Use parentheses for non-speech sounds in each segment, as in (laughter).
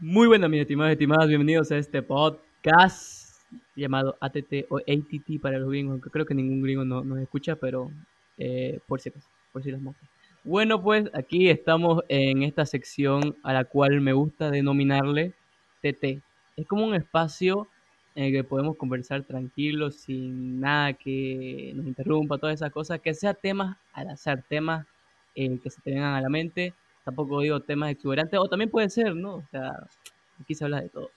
Muy buenas, mis estimados y estimadas, bienvenidos a este podcast llamado ATT o ATT para los gringos, que creo que ningún gringo no- nos escucha, pero eh, por si acaso, por si las moscas. Bueno, pues aquí estamos en esta sección a la cual me gusta denominarle TT. Es como un espacio en el que podemos conversar tranquilos, sin nada que nos interrumpa, todas esas cosas, que sea temas al azar, temas eh, que se te vengan a la mente tampoco digo temas exuberantes, o también puede ser, ¿no? O sea, aquí se habla de todo.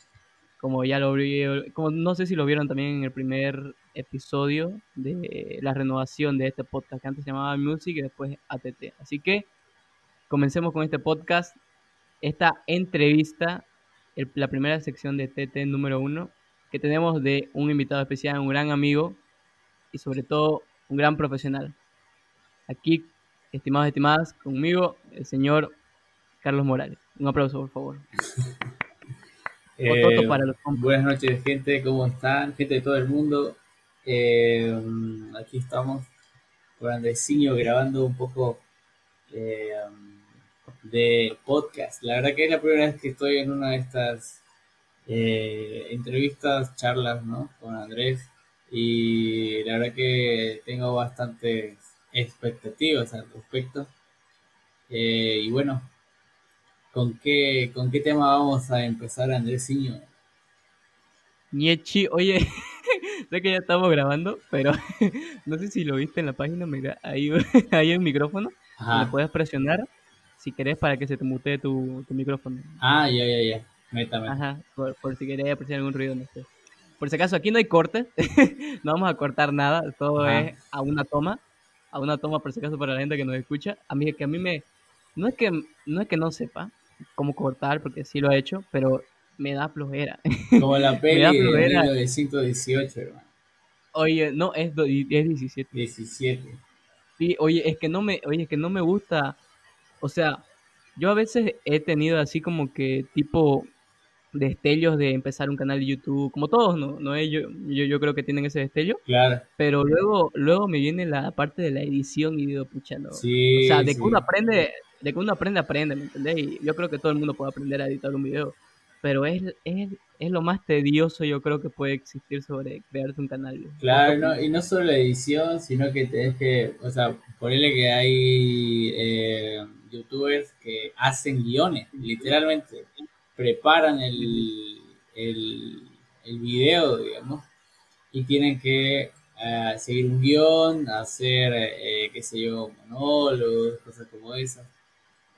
Como ya lo vi, como no sé si lo vieron también en el primer episodio de la renovación de este podcast, que antes se llamaba Music y después ATT. Así que comencemos con este podcast, esta entrevista, el- la primera sección de TT número uno, que tenemos de un invitado especial, un gran amigo y sobre todo un gran profesional. Aquí, estimados y estimadas, conmigo el señor Carlos Morales. Un aplauso, por favor. (laughs) Eh, para los buenas noches, gente, ¿cómo están? Gente de todo el mundo. Eh, aquí estamos con Andresiño grabando un poco eh, de podcast. La verdad que es la primera vez que estoy en una de estas eh, entrevistas, charlas, ¿no? Con Andrés. Y la verdad que tengo bastantes expectativas al respecto. Eh, y bueno, ¿Con qué, ¿Con qué tema vamos a empezar, Andresiño? Niechi, oye, (laughs) sé que ya estamos grabando, pero (laughs) no sé si lo viste en la página, mira, ahí (laughs) hay un micrófono, Ajá. puedes presionar si querés para que se te mutee tu, tu micrófono. Ah, ya, ya, ya. Ajá, por, por si querés apreciar algún ruido, no sé. Por si acaso, aquí no hay cortes, no vamos a cortar nada, todo Ajá. es a una toma, a una toma por si acaso para la gente que nos escucha. A mí que a mí me, no es que no es que no sepa cómo cortar, porque sí lo he hecho, pero me da flojera. (laughs) Como la Me peli da de flojera. 1918, hermano. Oye, no, es, do- es 17. 17. Sí, oye, es que no me, oye, es que no me gusta, o sea, yo a veces he tenido así como que tipo destellos de empezar un canal de YouTube, como todos, ¿no? no es- yo, yo, yo creo que tienen ese destello, Claro. pero luego, luego me viene la parte de la edición y digo, pucha, no. Sí. o sea, de sí. que uno aprende, de que uno aprende, aprende, ¿me entendés? Y yo creo que todo el mundo puede aprender a editar un video, pero es, es, es lo más tedioso yo creo que puede existir sobre crearse un canal. Claro, y no solo la edición, sino que tenés que, o sea, ponerle que hay eh, youtubers que hacen guiones, literalmente, preparan el, el, el video, digamos, y tienen que eh, seguir un guion, hacer, eh, qué sé yo, monólogos, cosas como esas.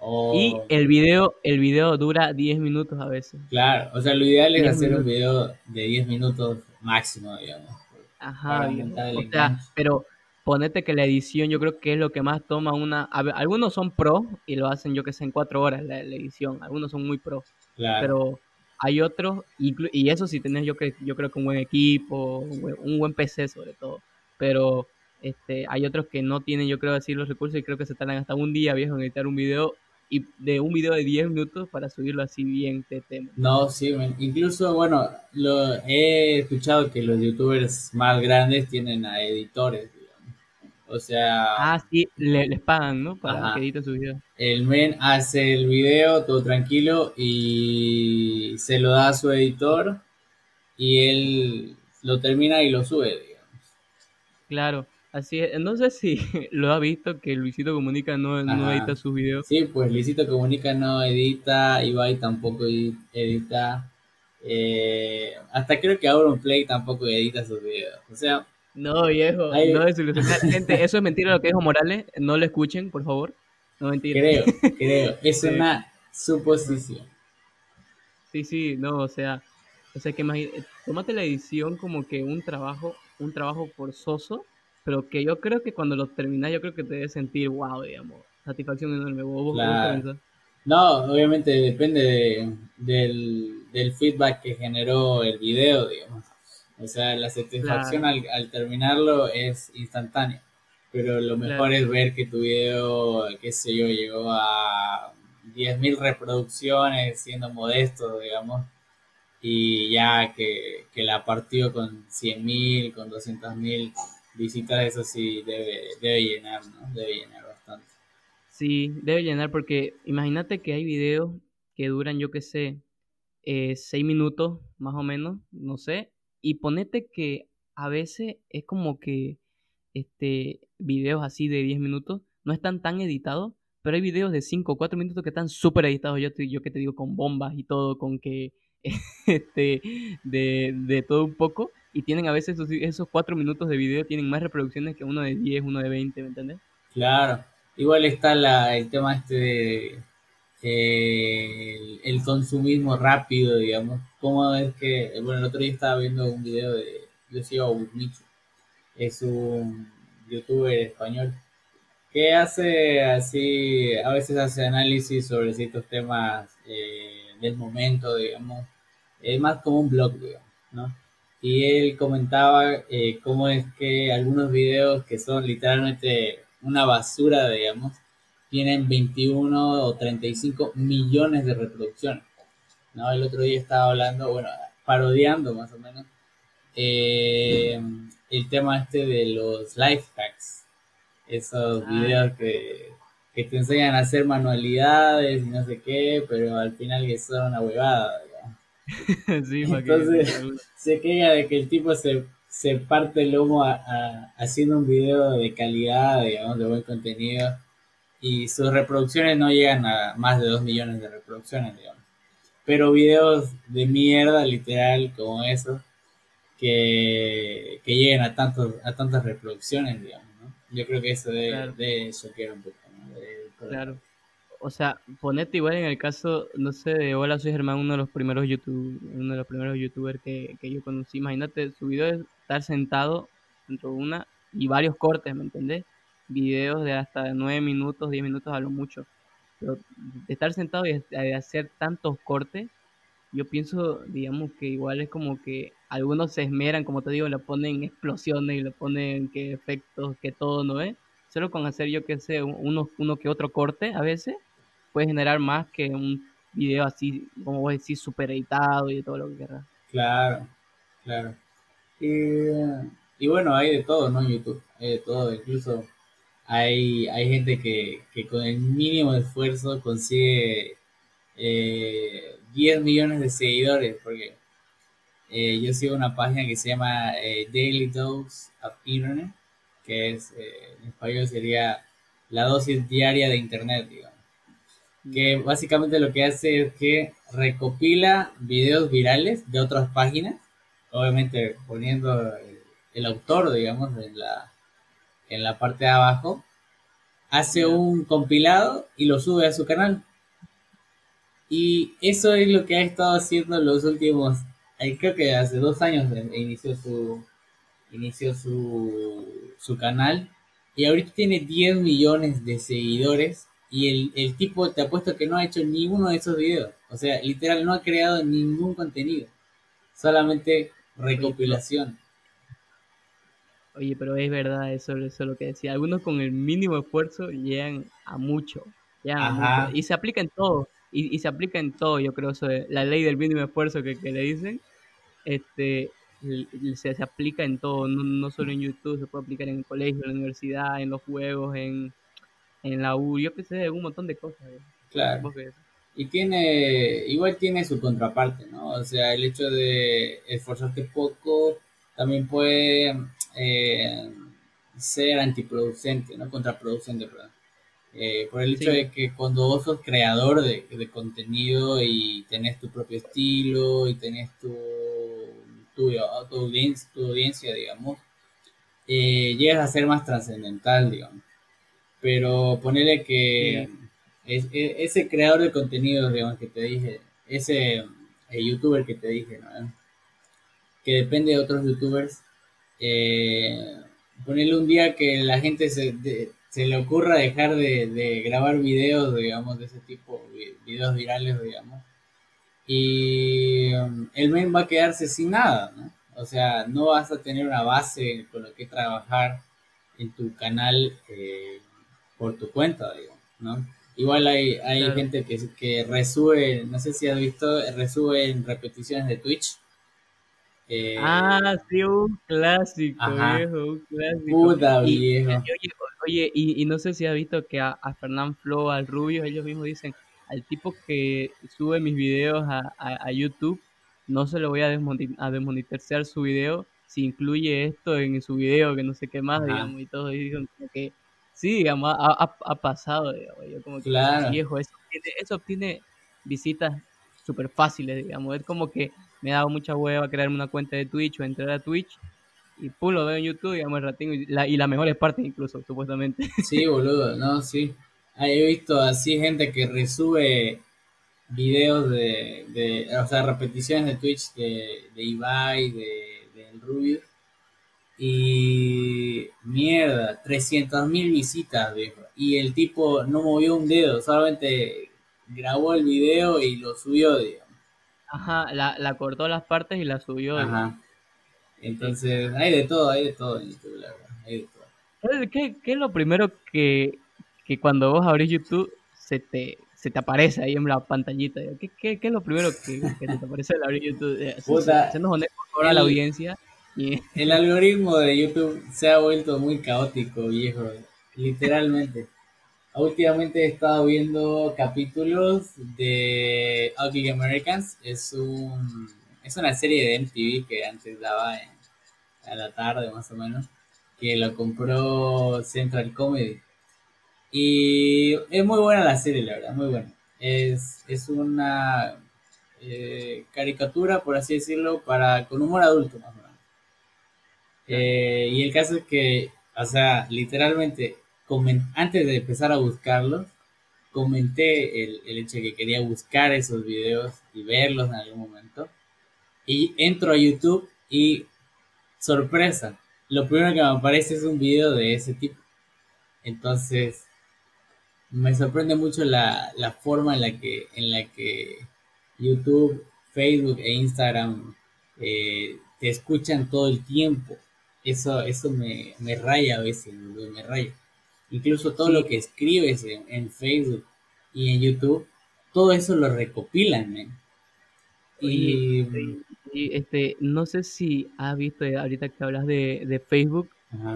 O, Y el video, el video dura 10 minutos a veces. Claro, o sea, lo ideal es 10 hacer un video de 10 minutos máximo, digamos. Ajá, O sea, pero ponete que la edición yo creo que es lo que más toma una... a ver, algunos son pro y lo hacen yo que sé en cuatro horas la, la edición. Algunos son muy pro. Claro. Pero hay otros, y eso sí tenés yo, que, yo creo que un buen equipo, un buen, un buen PC sobre todo. Pero este, hay otros que no tienen yo creo así los recursos y creo que se tardan hasta un día viejo en editar un video y de un video de 10 minutos para subirlo así bien TT. No, sí, men. incluso, bueno, lo, he escuchado que los youtubers más grandes tienen a editores, digamos. O sea, Ah, sí, le- les pagan, ¿no? Para Ajá. que editen sus videos. el men hace el video todo tranquilo y se lo da a su editor y él lo termina y lo sube, digamos. Claro, así es. No sé si lo ha visto que Luisito Comunica no, no edita sus videos. Sí, pues Luisito Comunica no edita, Ibai tampoco edi- edita, eh, hasta creo que Auronplay tampoco edita sus videos. O sea, No, viejo, Ay. no. Gente, eso es mentira lo que dijo Morales. No lo escuchen, por favor. No mentira. creo, (laughs) creo, es Sí. una suposición. Sí, sí, no, o sea, o sea que imagi- tómate la edición como que un trabajo, un trabajo forzoso, pero que yo creo que cuando lo terminas, yo creo que te debes sentir, wow, digamos, satisfacción enorme. ¿Vos, Claro. No, obviamente depende de- del, del feedback que generó el video, digamos. O sea, la satisfacción al, al terminarlo es instantánea. Pero lo mejor Claro. es ver que tu video, qué sé yo, llegó a 10.000 reproducciones, siendo modesto, digamos. Y ya que, que la partió con 100.000, con 200.000 visitas, eso sí debe, debe llenar, ¿no? Debe llenar bastante. Sí, debe llenar porque imagínate que hay videos que duran, yo qué sé, eh, seis minutos más o menos, no sé, y ponete que a veces es como que este videos así de 10 minutos no están tan editados, pero hay videos de 5 o 4 minutos que están súper editados, yo, yo que te digo, con bombas y todo, con que, (laughs) este, de, de todo un poco, y tienen a veces esos, esos 4 minutos de video, tienen más reproducciones que uno de 10, uno de 20, ¿me entiendes? Claro, igual está la, el tema este de eh, el, consumismo rápido, digamos. Como es que, bueno, el otro día estaba viendo un video de, yo sigo es un youtuber español que hace así, a veces hace análisis sobre ciertos temas eh, del momento, digamos, es más como un blog, digamos, ¿no? Y él comentaba eh, cómo es que algunos videos que son literalmente una basura, digamos, tienen 21 o 35 millones de reproducciones. ¿no? El otro día estaba hablando, bueno, parodiando más o menos, eh, el tema este de los life hacks esos ah. videos que, te enseñan a hacer manualidades y no sé qué, pero al final que son una huevada. (laughs) sí, Entonces se queja de que el tipo se, se parte el lomo haciendo un video de calidad, digamos, de buen contenido, y sus reproducciones no llegan a más de 2 millones de reproducciones, digamos. Pero videos de mierda, literal, como esos, que, que lleguen a, tantos, a tantas reproducciones, digamos. Yo creo que eso de, claro. de un poco. claro. O sea, ponete igual en el caso, no sé, de Hola, soy Germán, uno de los primeros YouTube, uno de los primeros youtubers que, que yo conocí. Imagínate, su video es estar sentado dentro de una y varios cortes, ¿me entendés? Videos de hasta 9 minutos, 10 minutos a lo mucho. Pero de estar sentado y de hacer tantos cortes, yo pienso, digamos, que igual es como que algunos se esmeran, como te digo, le ponen explosiones y le ponen que efectos, que todo, ¿no es? Solo con hacer, yo que sé, uno, uno que otro corte a veces, puede generar más que un video así, como vos decís, super editado y todo lo que quieras. Claro, claro. Y, bueno, hay de todo, ¿no? En YouTube, hay de todo, incluso hay, hay gente que, que con el mínimo esfuerzo consigue eh, 10 millones de seguidores, porque eh, yo sigo una página que se llama eh, Daily Dose of Internet, que es, eh, en español sería la dosis diaria de Internet, digamos. Que básicamente lo que hace es que recopila videos virales de otras páginas, obviamente poniendo el, autor, digamos, en la, en la parte de abajo, hace un compilado y lo sube a su canal. Y eso es lo que ha estado haciendo los últimos creo que hace dos años inició su inició su, su canal y ahorita tiene 10 millones de seguidores y el, el tipo te apuesto que no ha hecho ninguno de esos videos. O sea, literal no ha creado ningún contenido. Solamente recopilación. Oye, pero es verdad eso, eso es lo que decía. Algunos con el mínimo esfuerzo llegan a mucho. Y se aplica en todo y, se aplica en todo, yo creo, eso la ley del mínimo esfuerzo que, le dicen, este, se, se aplica en todo, no, solo en YouTube, se puede aplicar en el colegio, en la universidad, en los juegos, en, en la U, yo qué sé, un montón de cosas. ¿eh? Claro. Y tiene, igual tiene su contraparte, ¿no? O sea, el hecho de esforzarte poco también puede eh, ser antiproducente, ¿no? Contraproducente, perdón. Eh, por el hecho de que cuando vos sos creador de, contenido y tenés tu propio estilo y tenés tu, tu, audiencia, digamos, eh, llegas a ser más trascendental, digamos. Pero ponerle que es, ese creador de contenido, digamos, que te dije, ese eh, youtuber que te dije, ¿no? que depende de otros youtubers, ponerle un día que la gente se se le ocurra dejar de, grabar videos, digamos, de ese tipo, videos virales, digamos, y um, el men va a quedarse sin nada, ¿no? O sea, no vas a tener una base con la que trabajar en tu canal eh, por tu cuenta, digamos, ¿no? Igual hay, hay gente que, que resube, no sé si has visto, resube en repeticiones de Twitch. Eh, ah, sí, un clásico, viejo, un clásico. Puta viejo. Oye, y, y, no sé si has visto que a, a Fernán Flo, al Rubio, ellos mismos dicen, al tipo que sube mis videos a, a, YouTube, no se lo voy a, a desmonetizar su video si incluye esto en su video, que no sé qué más, digamos, y todo, y que sí, digamos, ha, ha, pasado, digamos, yo como que viejo, eso, eso obtiene visitas súper fáciles, digamos, es como que me ha dado mucha hueva crearme una cuenta de Twitch o entrar a Twitch y pum, lo veo en YouTube, digamos, el ratito, y, la, y las mejores partes incluso, supuestamente. (laughs) Sí, boludo, no, sí. He visto así gente que resube videos de, de o sea, repeticiones de Twitch de, de Ibai, de, de Rubio. Y mierda, 300.000 visitas, viejo. Y el tipo no movió un dedo, solamente grabó el video y lo subió, digamos. Ajá, la, la cortó las partes y la subió. Ajá. Entonces, hay de todo, hay de todo en YouTube, la verdad. Hay de todo. ¿Qué, ¿Qué, es lo primero que, que cuando vos abrís YouTube se te, se te aparece ahí en la pantallita? ¿Qué, qué, qué es lo primero que, que te aparece al abrir YouTube? Eh, Puta, se, nos ahora la audiencia. (laughs) El algoritmo de YouTube se ha vuelto muy caótico, viejo. Literalmente. Últimamente he estado viendo capítulos de Ugly Americans. Es un es una serie de MTV que antes daba en, a la tarde más o menos. Que lo compró Central Comedy. Y es muy buena la serie, la verdad, muy buena. Es, es una eh, caricatura, por así decirlo, para con humor adulto más. Eh, y el caso es que, o sea, literalmente antes de empezar a buscarlos, comenté el, hecho de que quería buscar esos videos y verlos en algún momento. Y entro a YouTube y sorpresa, lo primero que me aparece es un video de ese tipo. Entonces, me sorprende mucho la, forma en la que, en la que YouTube, Facebook e Instagram eh, te escuchan todo el tiempo. Eso, eso me, me raya a veces, me raya. Incluso todo lo que escribes en, Facebook y en YouTube, todo eso lo recopilan, Y, este, no sé si has visto, eh, ahorita que hablas de, Facebook,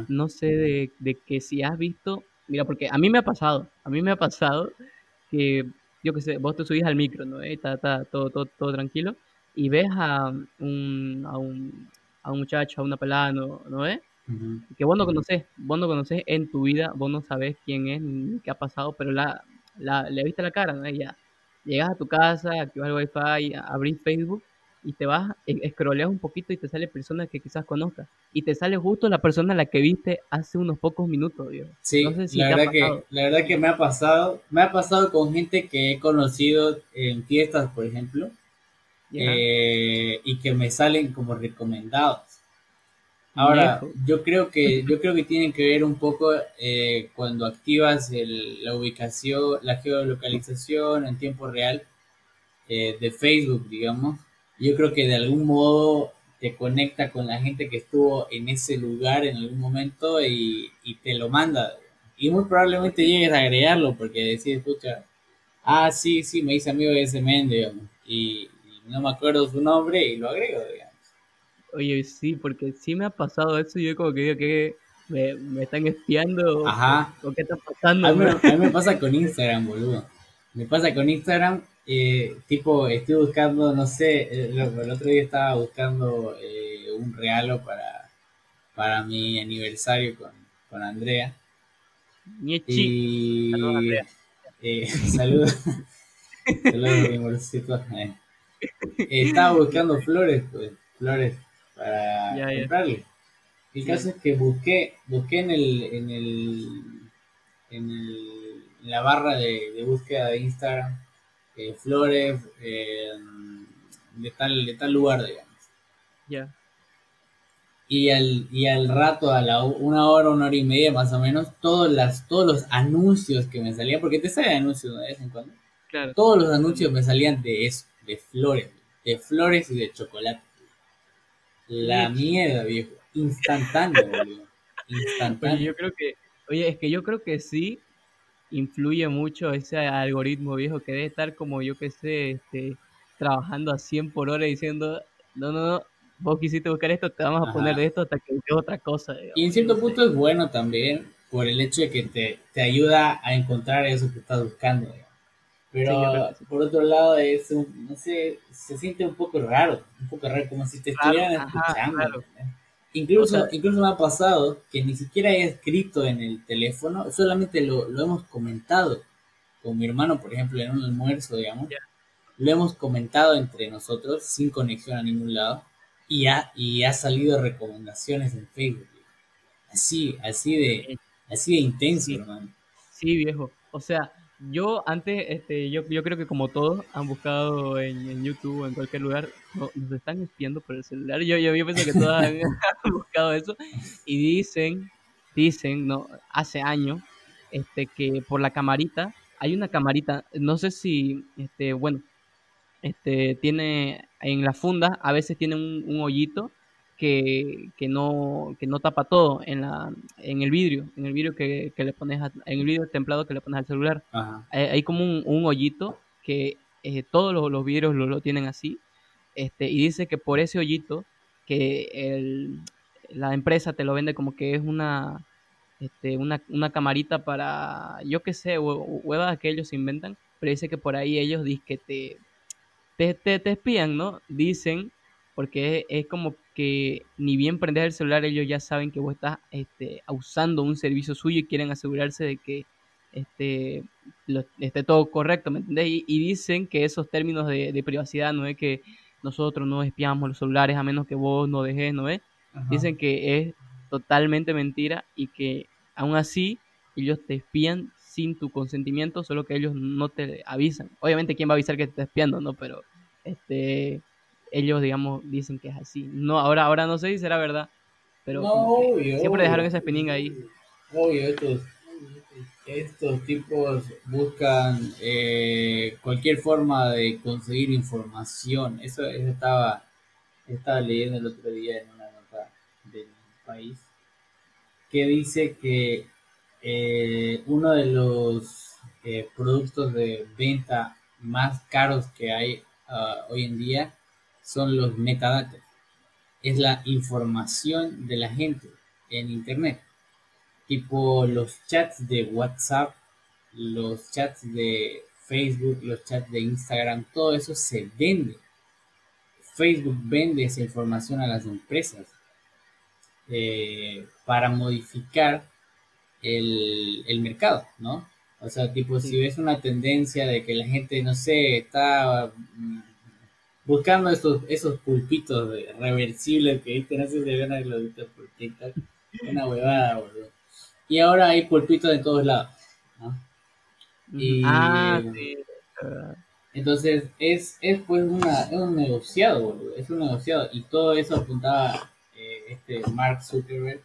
no sé de, que si has visto, mira, porque a mí me ha pasado, a mí me ha pasado que, yo que sé, vos te subís al micro, ¿no? Está, está todo, todo, todo tranquilo, y ves a un, a un, a un muchacho, a una pelada, ¿no? ¿no ves? que vos no conocés, vos no conocés en tu vida, vos no sabés quién es ni qué ha pasado, pero la, la le viste la cara, ¿no? Ya llegas a tu casa, activas el wifi, abrís Facebook y te vas, escroleas un poquito y te sale personas que quizás conozcas. Y te sale justo la persona a la que viste hace unos pocos minutos, Dios. Sí, la, verdad que, la verdad que me ha pasado, me ha pasado con gente que he conocido en fiestas, por ejemplo, eh, y que me salen como recomendados. Ahora, yo creo que yo creo que tiene que ver un poco eh, cuando activas la ubicación, la geolocalización en tiempo real eh, de Facebook, digamos. Yo creo que de algún modo te conecta con la gente que estuvo en ese lugar en algún momento y, te lo manda. Y muy probablemente llegues a agregarlo porque decís, escucha, ah, sí, sí, me hice amigo de ese men, digamos, y, y no me acuerdo su nombre y lo agrego, digamos. Oye, sí, porque sí me ha pasado eso. Yo como que digo que me, están espiando. Ajá. O, qué está pasando. A mí, me pasa con Instagram, boludo. Me pasa con Instagram. Eh, tipo, estoy buscando, no sé, el, otro día estaba buscando eh, un regalo para, para mi aniversario con, con Andrea. Y... Saludos, Andrea. Eh, (laughs) saludos. saludos, mi eh, estaba buscando flores, pues, flores para comprarle. El caso es que busqué, busqué en el, en el, en, el, en la barra de, búsqueda de Instagram eh, flores eh, de tal, de tal lugar, digamos. Ya. Y al, y al rato, a la una hora, una hora y media más o menos, todos, las, todos los anuncios que me salían, porque te salen anuncios de vez en cuando. Claro. Todos los anuncios me salían de eso, de flores, de flores y de chocolate. La mierda, viejo. Instantáneo, (laughs) boludo. Instantáneo. Oye, yo creo que, oye, es que yo creo que sí influye mucho ese algoritmo viejo que debe estar como yo que sé, este, trabajando a 100 por hora diciendo, no, no, no, vos quisiste buscar esto, te vamos a poner de esto hasta que busques otra cosa. y en cierto punto es bueno también por el hecho de que te, te, ayuda a encontrar eso que estás buscando. Pero por otro lado, es un, no sé, se siente un poco raro, un poco raro, como si te estuvieran escuchando. Incluso, incluso me ha pasado que ni siquiera he escrito en el teléfono, solamente lo, lo hemos comentado con mi hermano, por ejemplo, en un almuerzo, digamos. Lo hemos comentado entre nosotros sin conexión a ningún lado y ha, y ha salido recomendaciones en Facebook. Así, así de, así de intenso, hermano. Sí, viejo. O sea, yo antes, este, yo, yo creo que como todos han buscado en, YouTube o en cualquier lugar, nos están espiando por el celular. Yo, yo, yo pienso que todos (laughs) han, buscado eso y dicen, dicen, no, hace años, este, que por la camarita, hay una camarita, no sé si, este, bueno, este, tiene en la funda, a veces tiene un, un hoyito que, que, no, que no tapa todo en, la, en el vidrio, en el vidrio que, que le pones, en el vidrio templado que le pones al celular. Hay, como un, un, hoyito que eh, todos los, los vidrios lo, lo, tienen así, este, y dice que por ese hoyito, que el, la empresa te lo vende como que es una, este, una, una camarita para, yo qué sé, huevas que ellos inventan, pero dice que por ahí ellos dicen que te, te, te, te espían, ¿no? Dicen porque es, como que ni bien prendes el celular, ellos ya saben que vos estás este, usando un servicio suyo y quieren asegurarse de que este, esté todo correcto, ¿me entendés? Y, dicen que esos términos de, privacidad no es que nosotros no espiamos los celulares a menos que vos no dejes, ¿no es? Dicen que es totalmente mentira y que aún así ellos te espían sin tu consentimiento, solo que ellos no te avisan. Obviamente, ¿quién va a avisar que te está espiando, no? Pero, este, ellos, digamos, dicen que es así. No, ahora, ahora no sé si será verdad, pero siempre dejaron esa espinilla ahí. Obvio, estos, estos tipos buscan eh, cualquier forma de conseguir información. Eso, estaba, estaba leyendo el otro día en una nota del país que dice que eh, uno de los eh, productos de venta más caros que hay ah, hoy en día son los metadatos. Es la información de la gente en Internet. Tipo los chats de WhatsApp, los chats de Facebook, los chats de Instagram, todo eso se vende. Facebook vende esa información a las empresas eh, para modificar el, el, mercado, ¿no? O sea, tipo, si ves una tendencia de que la gente, no sé, está buscando esos, esos pulpitos reversibles que viste, no sé si se ven los por TikTok, una huevada, boludo. Y ahora hay pulpitos de todos lados, ¿no? Y, ah, Entonces, es, es pues una, es un negociado, boludo, es un negociado. Y todo eso apuntaba eh, este Mark Zuckerberg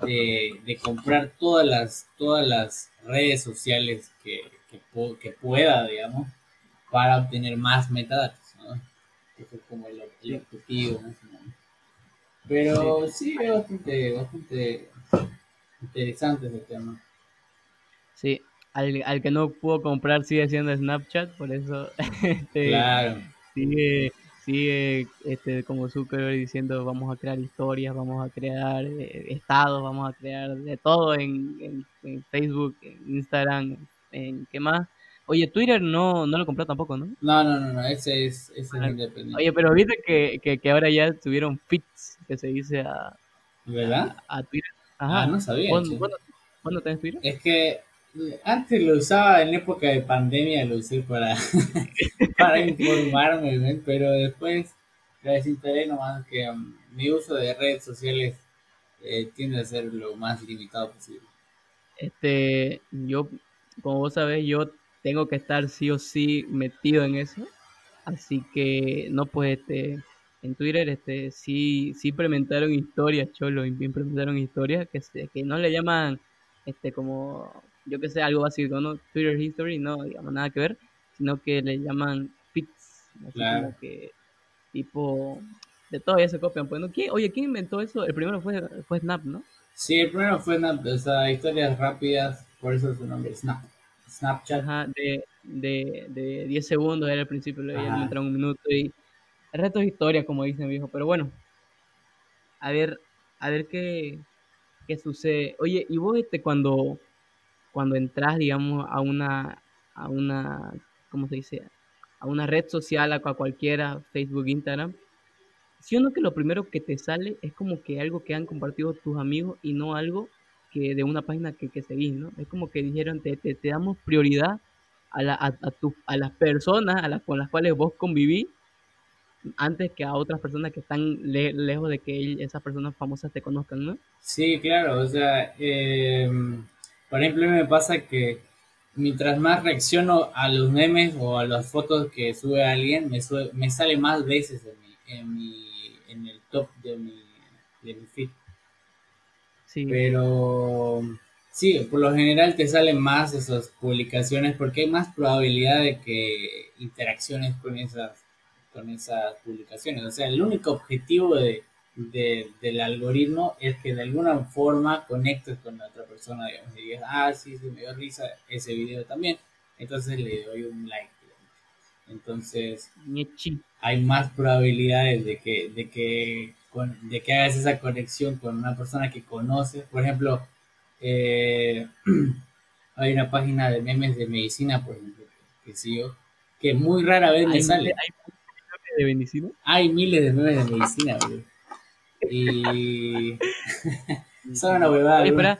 de, de, comprar todas las, todas las redes sociales que, que, que pueda, digamos, para obtener más metadatos, es como el, objetivo. Pero sí, es bastante, bastante interesante ese tema. Sí, al, al, que no pudo comprar sigue siendo Snapchat, por eso (laughs) este, claro. sigue, sigue este, como Zuckerberg diciendo vamos a crear historias, vamos a crear eh, estados, vamos a crear de todo en, en, en Facebook, en Instagram, en qué más. Oye, Twitter no, no lo compró tampoco, ¿no? No, no, no, no ese es, ese es independiente. Oye, pero viste que, que, que, ahora ya tuvieron fits, que se dice a... ¿Verdad? A, Twitter. Ajá. Ah, no sabía. ¿Cuándo, ¿cuándo, tenés Twitter? Es que antes lo usaba en época de pandemia, lo usé para, (laughs) para informarme, pero después la desinstalé nomás que um, mi uso de redes sociales eh, tiende a ser lo más limitado posible. Este, yo, como vos sabés, yo tengo que estar sí o sí metido en eso. Así que no pues este en Twitter este sí sí implementaron historias, cholo, implementaron historias que que no le llaman este como yo que sé algo básico, no Twitter history, no digamos nada que ver, sino que le llaman fits, como que tipo de todo ya se copian, pues no oye, ¿quién inventó eso? El primero fue fue Snap, ¿no? Sí, el primero fue Snap, o sea, historias rápidas, por eso su nombre Snap. Snapchat. de, de, de 10 segundos era el principio, le habían entrado un minuto y el resto es historia, como dicen viejo, pero bueno, a ver, a ver qué, qué sucede. Oye, y vos este cuando, cuando entras, digamos, a una, a una ¿cómo se dice? A una red social, a cualquiera, Facebook, Instagram, si uno que lo primero que te sale es como que algo que han compartido tus amigos y no algo que de una página que, que seguís, ¿no? Es como que dijeron, te, te, damos prioridad a, la, a, tu, a las personas a las, con las cuales vos convivís antes que a otras personas que están lejos de que esas personas famosas te conozcan, ¿no? Sí, claro, o sea, em, por ejemplo, me pasa que mientras más reacciono a los memes o a las fotos que sube alguien, me, me sale más veces en mi, en mi en el top de mi, de mi feed. Sí. Pero sí, por lo general te salen más esas publicaciones porque hay más probabilidad de que interacciones con esas, con esas publicaciones. O sea, el único objetivo de, del algoritmo es que de alguna forma conectes con la otra persona, digamos, y digas, ah, sí, sí, me dio risa ese video también, entonces le doy un like. Entonces, hay más probabilidades de que, de que, de que hagas esa conexión con una persona que conoces. Por ejemplo, eh, (clears throat) hay una página de memes de medicina, por ejemplo, que sigo, que muy rara vez me sale. ¿Hay memes de medicina? Hay miles de memes de medicina, Y (laughs) son una huevada.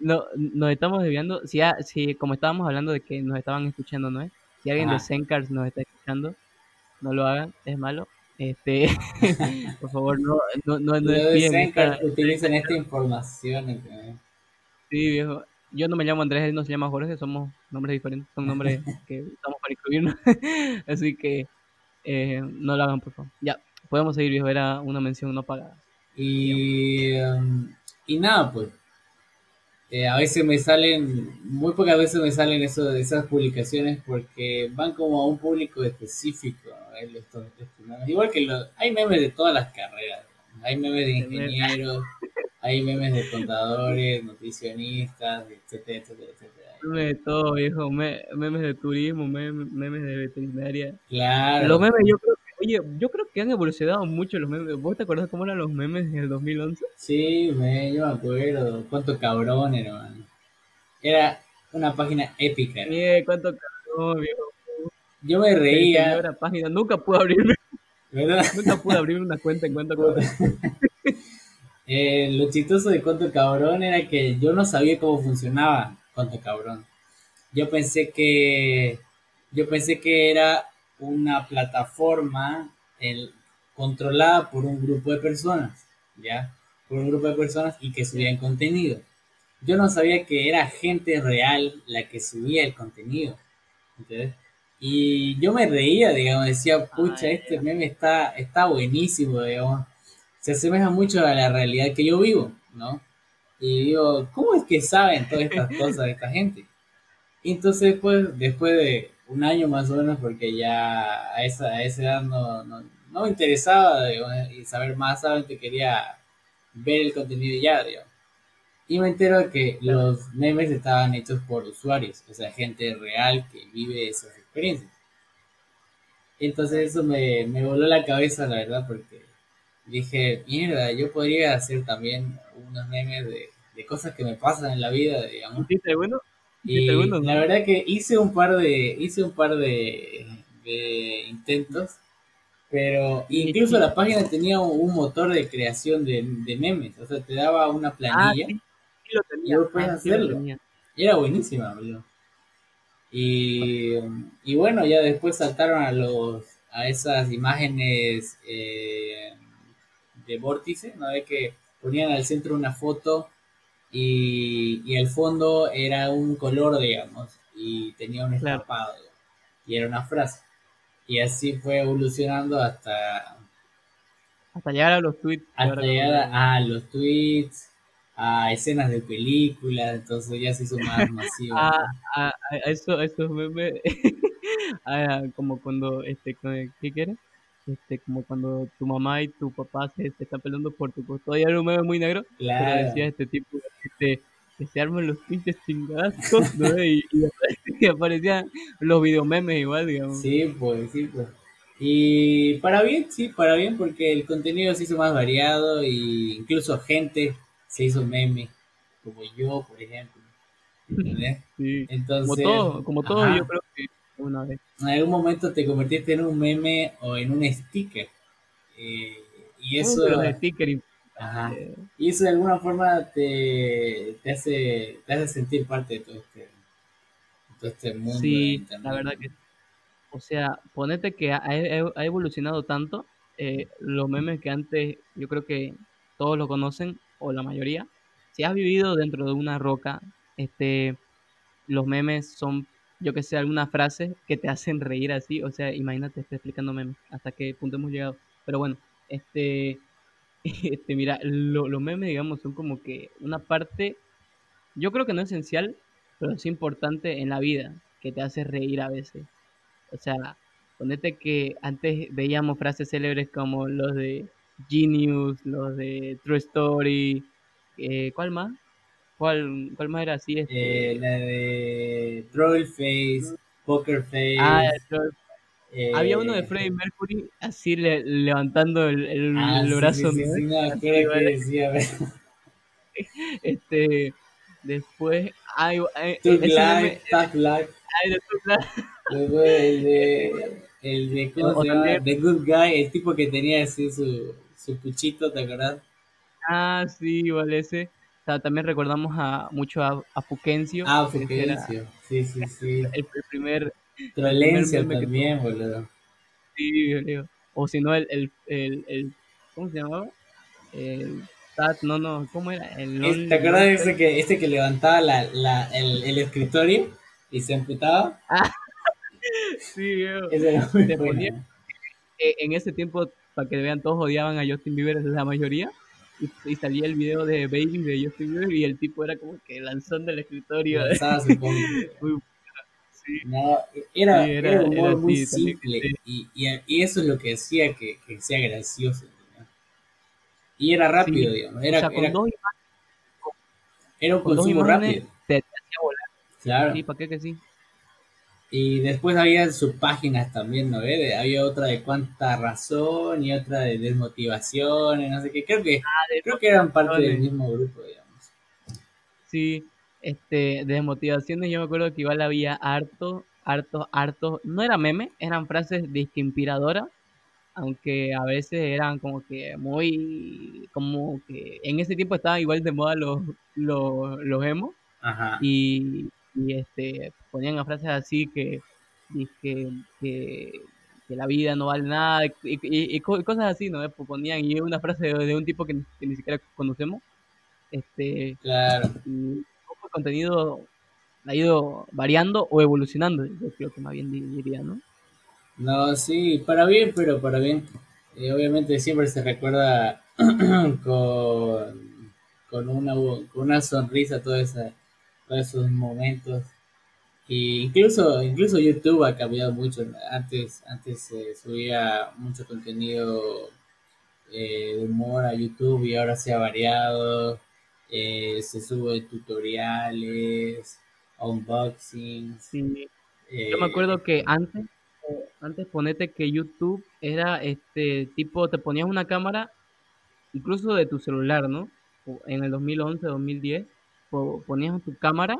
no, nos estamos desviando. Si, si, como estábamos hablando de que nos estaban escuchando, ¿no es? Si alguien de Zencars nos está escuchando, no lo hagan, es malo. Este, (laughs) por favor, no, no, no, no esta... utilicen esta información. Sí, viejo. Yo no me llamo Andrés, él no se llama Jorge, somos nombres diferentes, son nombres (laughs) que usamos para incluirnos. (laughs) Así que eh, no lo hagan, por favor. Ya, podemos seguir, viejo, era una mención no pagada. Y, um, y nada, pues eh, a veces me salen, muy pocas veces me salen eso, esas publicaciones porque van como a un público específico. Igual que los, hay memes de todas las carreras. Hay memes de ingenieros, hay memes de contadores, nutricionistas, etcétera, etcétera, etcétera. Memes de todo, viejo. memes de turismo, memes, de veterinaria. Claro. Los memes yo creo Oye, yo creo que han evolucionado mucho los memes. ¿Vos te acuerdas cómo eran los memes en el 2011? Sí, me, yo me acuerdo. Cuánto cabrón era, man. Era una página épica. Sí, cuánto cabrón, viejo. Yo me reía. página. Nunca pude abrirme. ¿Verdad? Nunca pude abrirme una cuenta en cuánto cabrón. (laughs) eh, lo chistoso de cuánto cabrón era que yo no sabía cómo funcionaba cuánto cabrón. Yo pensé que yo pensé que era una plataforma el, controlada por un grupo de personas, ¿ya? Por un grupo de personas y que subían contenido. Yo no sabía que era gente real la que subía el contenido. Y yo me reía, digamos, decía, pucha, este meme está, está buenísimo, digamos. Se asemeja mucho a la realidad que yo vivo, ¿no? Y digo, ¿cómo es que saben todas estas cosas de esta gente? Y entonces, pues, después de un año más o menos porque ya a esa, a esa edad no, no, me interesaba y saber más, solamente quería ver el contenido ya, Y me entero que los memes estaban hechos por usuarios, o sea, gente real que vive esas experiencias. Entonces eso me, me voló la cabeza, la verdad, porque dije, mierda, yo podría hacer también unos memes de, de cosas que me pasan en la vida, digamos. ¿Sí, bueno? Y la verdad que hice un par de, hice un par de, intentos, pero incluso la página tenía un motor de creación de, memes, o sea, te daba una planilla ah, sí, lo tenía. y puedes ah, hacerlo. Era buenísima, Y, y bueno, ya después saltaron a los a esas imágenes eh, de vórtice, ¿no? De que ponían al centro una foto y, el fondo era un color, digamos, y tenía un estampado, y era una frase. Y así fue evolucionando hasta... Hasta llegar a los tweets. Hasta llegar a, los tweets, a escenas de películas, entonces ya se hizo más (laughs) masivo. a, a, eso, eso memes, (laughs) como cuando, este, ¿qué quieres? Este, como cuando tu mamá y tu papá se, están peleando por tu Todavía era un meme muy negro, pero decía este tipo, este, que se arman los pinches chingazos, ¿no? (laughs) y, y, (laughs) aparecían los videomemes igual, digamos. Sí, pues, sí, pues. Y para bien, sí, para bien, porque el contenido se hizo más variado y incluso gente se hizo meme, como yo, por ejemplo. (laughs) Sí. Entonces, como todo, como todo yo creo una vez. En algún momento te convertiste en un meme o en un sticker. Eh, y eso... sticker Ajá. Y eso de alguna forma te, te, hace, te hace sentir parte de todo este, todo este mundo. Sí, la verdad que o sea, ponete que ha, ha evolucionado tanto eh, los memes que antes yo creo que todos lo conocen o la mayoría. Si has vivido dentro de una roca, este, los memes son, yo que sé, alguna frase que te hacen reír así. O sea, imagínate, estoy explicando memes hasta qué punto hemos llegado. Pero bueno, este, (laughs) este mira, los memes, digamos, son como que una parte, yo creo que no esencial, pero es importante en la vida, que te hace reír a veces. O sea, ponete que antes veíamos frases célebres como los de Genius, los de True Story, eh, ¿cuál más? ¿Cuál, ¿Cuál más era así? Este? Eh, la de Troll Face, Poker Face. Ah, eh, Había uno de Freddie Mercury así levantando el, el, ah, brazo. Sí, sí, no, que decía, (laughs) este, después, hay, hay, Tug Life, Life. Luego el de, el de, ¿cómo se llama? The Good Guy, el tipo que tenía así su, su puchito, ¿te acordás? Ah, sí, vale, ese. También recordamos a mucho a, a Fuquencio. Ah, Fuquencio, sí, sí, sí. El, primer... Trolencia también, boludo. Sí, boludo. O si no, el, el, el, el, ¿cómo se llamaba? El no, no, ¿cómo era? El, ¿Te acuerdas de ese que, este que levantaba la, la, el, el escritorio y se amputaba? Ah, (laughs) sí, veo. Ese eh, en ese tiempo para que vean, todos odiaban a Justin Bieber, la mayoría. Y, salía el video de Baby de Justin Bieber y el tipo era como que lanzando el escritorio. (laughs) No, era, era, un humor muy simple y, y, eso es lo que hacía que, que sea gracioso. Y era rápido, digamos. Era, era, era un consumo rápido. Te, hacía volar. Claro. Sí, ¿para qué que sí? Y después había sus páginas también, ¿no? Había otra de cuánta razón y otra de desmotivación, no sé qué. Creo que, ah, creo que eran parte del mismo grupo, digamos. Sí, este, desmotivaciones yo me acuerdo que igual había harto, harto, harto, no era meme, eran frases inspiradoras, aunque a veces eran como que muy, como que en ese tiempo estaban igual de moda los, los, los emos. Ajá. Y y este ponían frases así que, que, que, la vida no vale nada y, cosas así, ¿no? Pues ponían y una frase de, un tipo que, ni siquiera conocemos. Este, claro. Y el contenido ha ido variando o evolucionando, yo creo que más bien diría, ¿no? No, sí, para bien, pero para bien. Eh, obviamente siempre se recuerda (clears throat) con, con, una, con una sonrisa toda esa todos esos momentos. Y incluso, incluso YouTube ha cambiado mucho. Antes, antes se subía mucho contenido eh, de humor a YouTube y ahora se ha variado. Eh, se sube tutoriales, unboxings. Yo me acuerdo que antes, antes ponete que YouTube era este tipo, te ponías una cámara incluso de tu celular, ¿no? En el 2011, 2010 ponías tu cámara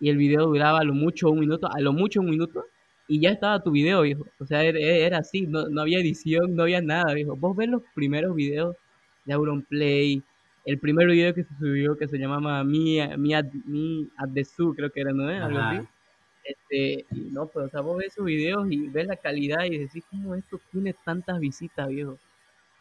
y el video duraba a lo mucho un minuto, a lo mucho un minuto, y ya estaba tu video, viejo. O sea, era, así, no, no, había edición, no había nada, viejo. Vos ves los primeros videos de Auronplay, el primer video que se subió que se llamaba Mi, Mi, at, the Zoo, creo que era, ¿no? Algo así. Este, y no, pero o sea, vos ves esos videos y ves la calidad y decís, ¿cómo esto tiene tantas visitas, viejo?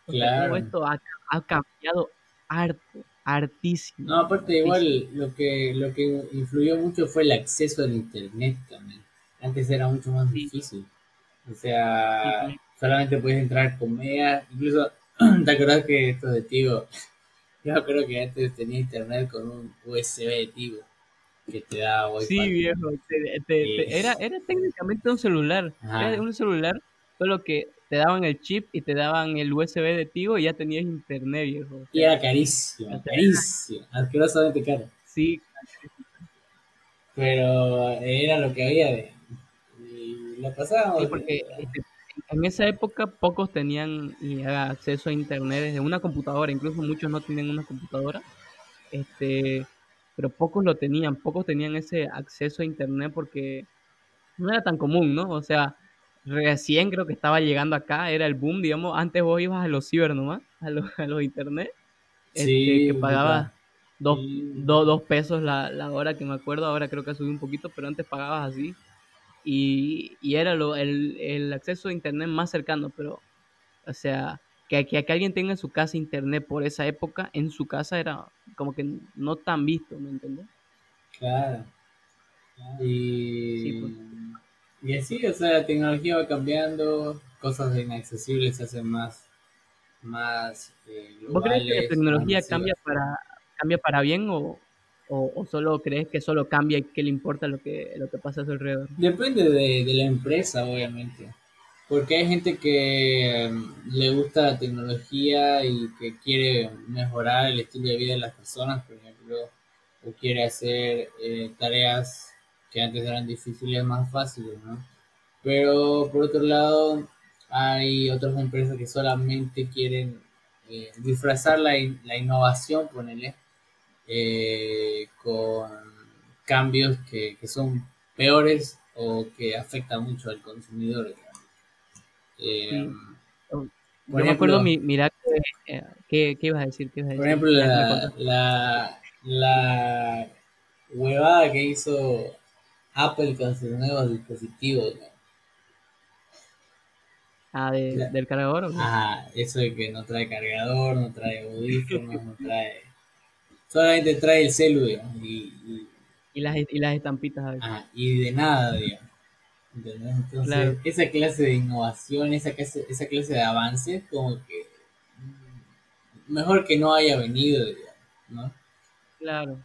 O sea, ¿cómo esto ha, ha cambiado harto artísimo. No, aparte igual lo que lo que influyó mucho fue el acceso al internet también. Antes era mucho más difícil. O sea, solamente puedes entrar con megas, incluso (clears throat) te acordás que esto de Tigo, (laughs) yo creo que antes tenía internet con un USB de Tigo que te daba wifi. Sí, viejo, era, era técnicamente un celular, era un celular, solo que te daban el chip y te daban el USB de Tigo y ya tenías internet, viejo. y era carísimo, carísimo, asquerosamente caro. Sí. Pero era lo que había de... Y lo pasábamos. Sí, porque este, en esa época pocos tenían acceso a internet desde una computadora, incluso muchos no tenían una computadora. Este, pero pocos lo tenían, pocos tenían ese acceso a internet porque no era tan común, ¿no? O sea, recién creo que estaba llegando acá, era el boom, digamos, antes vos ibas a los ciber nomás, a los, a los internet, este, Sí, que pagabas dos, Sí. do- dos pesos la, la hora, que me acuerdo, ahora creo que ha subido un poquito, pero antes pagabas así, y, y era lo, el, el acceso a internet más cercano, pero, o sea, que, que, que alguien tenga en su casa internet por esa época, en su casa era como que no tan visto, ¿me entiendes? Claro. Sí, pues. Y, así, o sea, la tecnología va cambiando, cosas inaccesibles se hacen más, más eh, ¿Vos crees que la globales, tecnología cambia para, cambia para bien o, o, o solo crees que solo cambia y que le importa lo que, lo que pasa a su alrededor? Depende de, de la empresa, obviamente. Porque hay gente que eh, le gusta la tecnología y que quiere mejorar el estilo de vida de las personas, por ejemplo, o quiere hacer eh, tareas que antes eran difíciles más fáciles, ¿no? Pero por otro lado, hay otras empresas que solamente quieren eh, disfrazar la, in- la innovación, ponele, eh, con cambios que, que son peores o que afectan mucho al consumidor. Eh, Sí. por Yo me acuerdo, ejemplo, mi, mira, ¿qué, qué ibas a decir? ¿Qué ibas a por decir? ejemplo la, contaste. la, la huevada que hizo Apple con sus nuevos dispositivos, ¿no? Ah, de- La- del cargador. ¿o qué? Ajá, eso de que no trae cargador, no trae audífonos, no trae... Solamente trae el celu, digamos, y, y- Y las, y las estampitas a veces. ajá, y de nada, digamos. ¿Entendés? Entonces, Claro. esa clase de innovación, esa clase, esa clase de avance, como que mejor que no haya venido, digamos, ¿no? Claro.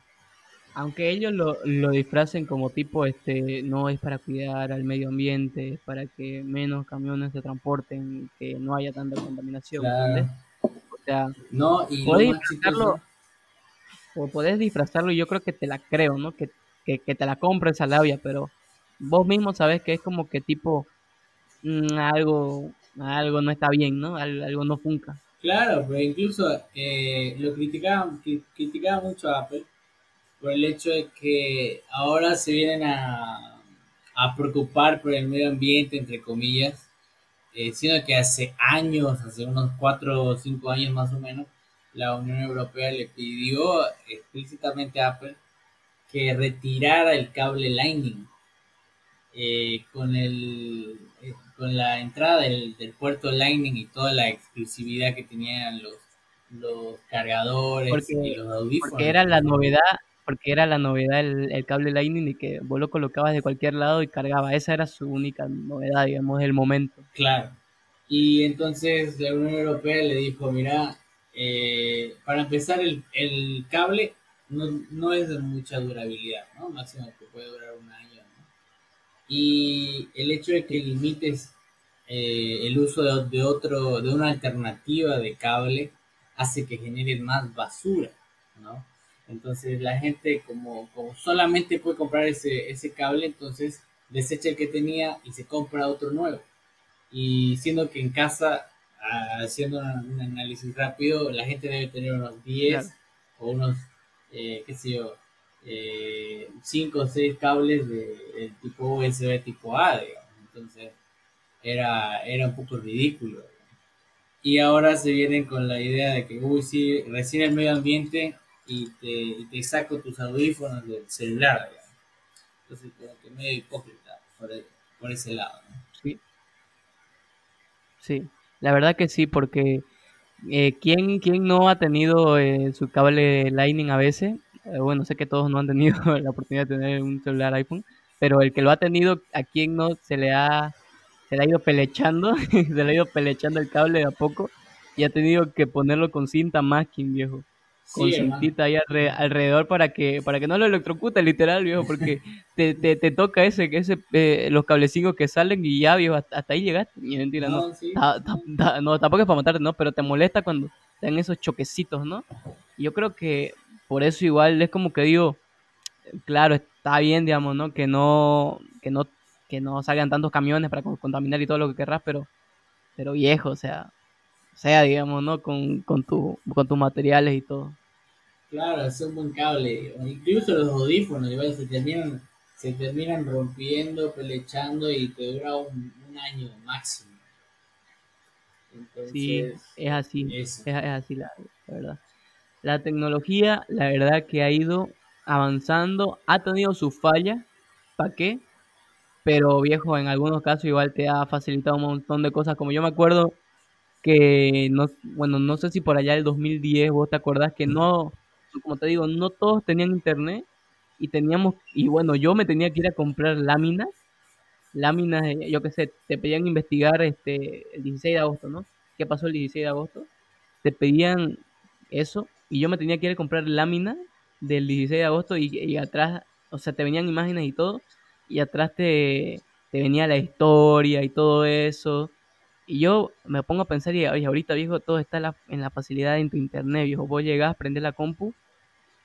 Aunque ellos lo, lo disfracen como tipo, este, no es para cuidar al medio ambiente, es para que menos camiones se transporten, que no haya tanta contaminación, ¿me Claro. O sea, No, y podés disfrazarlo, o podés disfrazarlo y yo creo que te la creo, ¿no? Que, que, que te la compro esa labia, pero vos mismo sabés que es como que tipo, mm, algo, algo no está bien, ¿no? Al- Algo no funca. claro, pero incluso eh, lo criticaban, cri- criticaba mucho a Apple por el hecho de que ahora se vienen a, a preocupar por el medio ambiente, entre comillas, eh, siendo que hace años, hace unos cuatro o cinco años más o menos, la Unión Europea le pidió explícitamente a Apple que retirara el cable Lightning eh, con el eh, con la entrada del, del puerto Lightning y toda la exclusividad que tenían los los cargadores Porque, y los audífonos. porque era la novedad, porque era la novedad el, el cable Lightning y que vos lo colocabas de cualquier lado y cargaba. Esa era su única novedad, digamos, del momento. Claro. Y entonces la Unión Europea le dijo, mira, eh, para empezar el, el cable no, no es de mucha durabilidad, ¿no? Máximo que puede durar un año, ¿no? Y el hecho de que limites eh, el uso de, de otro, de una alternativa de cable hace que genere más basura, ¿no? Entonces la gente como, como solamente puede comprar ese, ese cable, entonces desecha el que tenía y se compra otro nuevo. Y siendo que en casa, haciendo un, análisis rápido, la gente debe tener unos 10 Claro. o unos, eh, qué sé yo, 5 o 6 cables de, de tipo USB tipo A, digamos. Entonces era, era un poco ridículo. Y ahora se vienen con la idea de que, uy, sí, recién el medio ambiente y te, te saco tus audífonos del celular. Entonces, como que medio hipócrita por, e- por ese lado, ¿no? Sí, sí. La verdad que sí, porque eh, ¿quién, quién no ha tenido eh, su cable Lightning a veces? Eh, bueno, sé que todos no han tenido (laughs) la oportunidad de tener un celular iPhone, pero el que lo ha tenido, ¿a quién no se le ha, se le ha ido pelechando? (laughs) se le ha ido pelechando el cable de a poco y ha tenido que ponerlo con cinta masking, viejo. Con Sí, cintita ahí alre- alrededor para que para que no lo electrocute literal, viejo, porque te, te, te toca ese, ese eh, los cablecillos que salen y ya, viejo, hasta, hasta ahí llegaste. Y mentira, no. No, sí. Ta- ta- ta- no, tampoco es para matarte, ¿no? Pero te molesta cuando dan esos choquecitos, ¿no? Y yo creo que por eso igual es como que digo, claro, está bien, digamos, ¿no? Que no, que no, que no salgan tantos camiones para con- contaminar y todo lo que querrás, pero, pero viejo, o sea, sea, digamos, ¿no? Con, con, tu, con tus materiales y todo. Claro, es un buen cable. Incluso los audífonos, igual se terminan, se terminan rompiendo, pelechando y te dura un, año máximo. sí, es así, es, así la, verdad. La tecnología, la verdad que ha ido avanzando, ha tenido sus fallas, ¿para qué? Pero viejo, en algunos casos igual te ha facilitado un montón de cosas, como yo me acuerdo que, no, bueno, no sé si por allá del 2010 vos te acordás que no, como te digo, no todos tenían internet y teníamos, y bueno, yo me tenía que ir a comprar láminas, láminas, yo qué sé, te pedían investigar este el 16 de agosto, ¿no? ¿Qué pasó el 16 de agosto? Te pedían eso y yo me tenía que ir a comprar láminas del 16 de agosto y, atrás, o sea, te venían imágenes y todo y atrás te, te venía la historia y todo eso. Y yo me pongo a pensar, y ahorita viejo, todo está en la, en la facilidad de tu internet, viejo. Vos llegás, prender la compu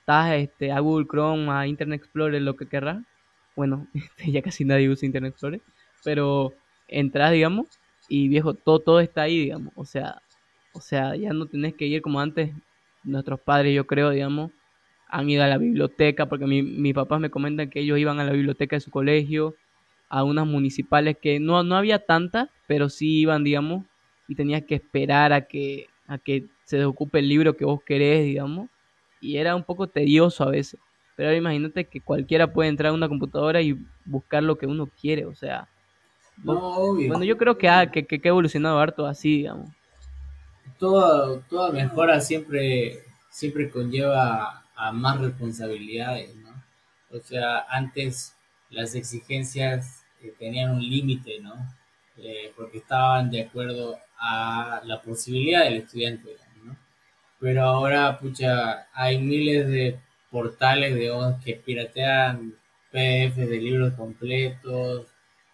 estás este, a Google Chrome, a Internet Explorer, lo que querrás. Bueno, (laughs) este, ya casi nadie usa Internet Explorer, pero entras, digamos, y viejo, todo, todo está ahí, digamos. O sea, o sea, ya no tenés que ir como antes. Nuestros padres, yo creo, digamos, han ido a la biblioteca, porque mi, mis papás me comentan que ellos iban a la biblioteca de su colegio, a unas municipales que no, no había tantas, pero sí iban, digamos, y tenías que esperar a que, a que se desocupe el libro que vos querés, digamos y era un poco tedioso a veces. Pero ahora imagínate que cualquiera puede entrar a una computadora y buscar lo que uno quiere, o sea. Bueno, yo creo que ha, que, que, ha evolucionado harto así, digamos. Toda, toda mejora siempre, siempre conlleva a más responsabilidades, ¿no? O sea, antes las exigencias eh, tenían un límite, ¿no? Eh, porque estaban de acuerdo a la posibilidad del estudiante pero ahora, pucha, hay miles de portales de que piratean PDFs de libros completos,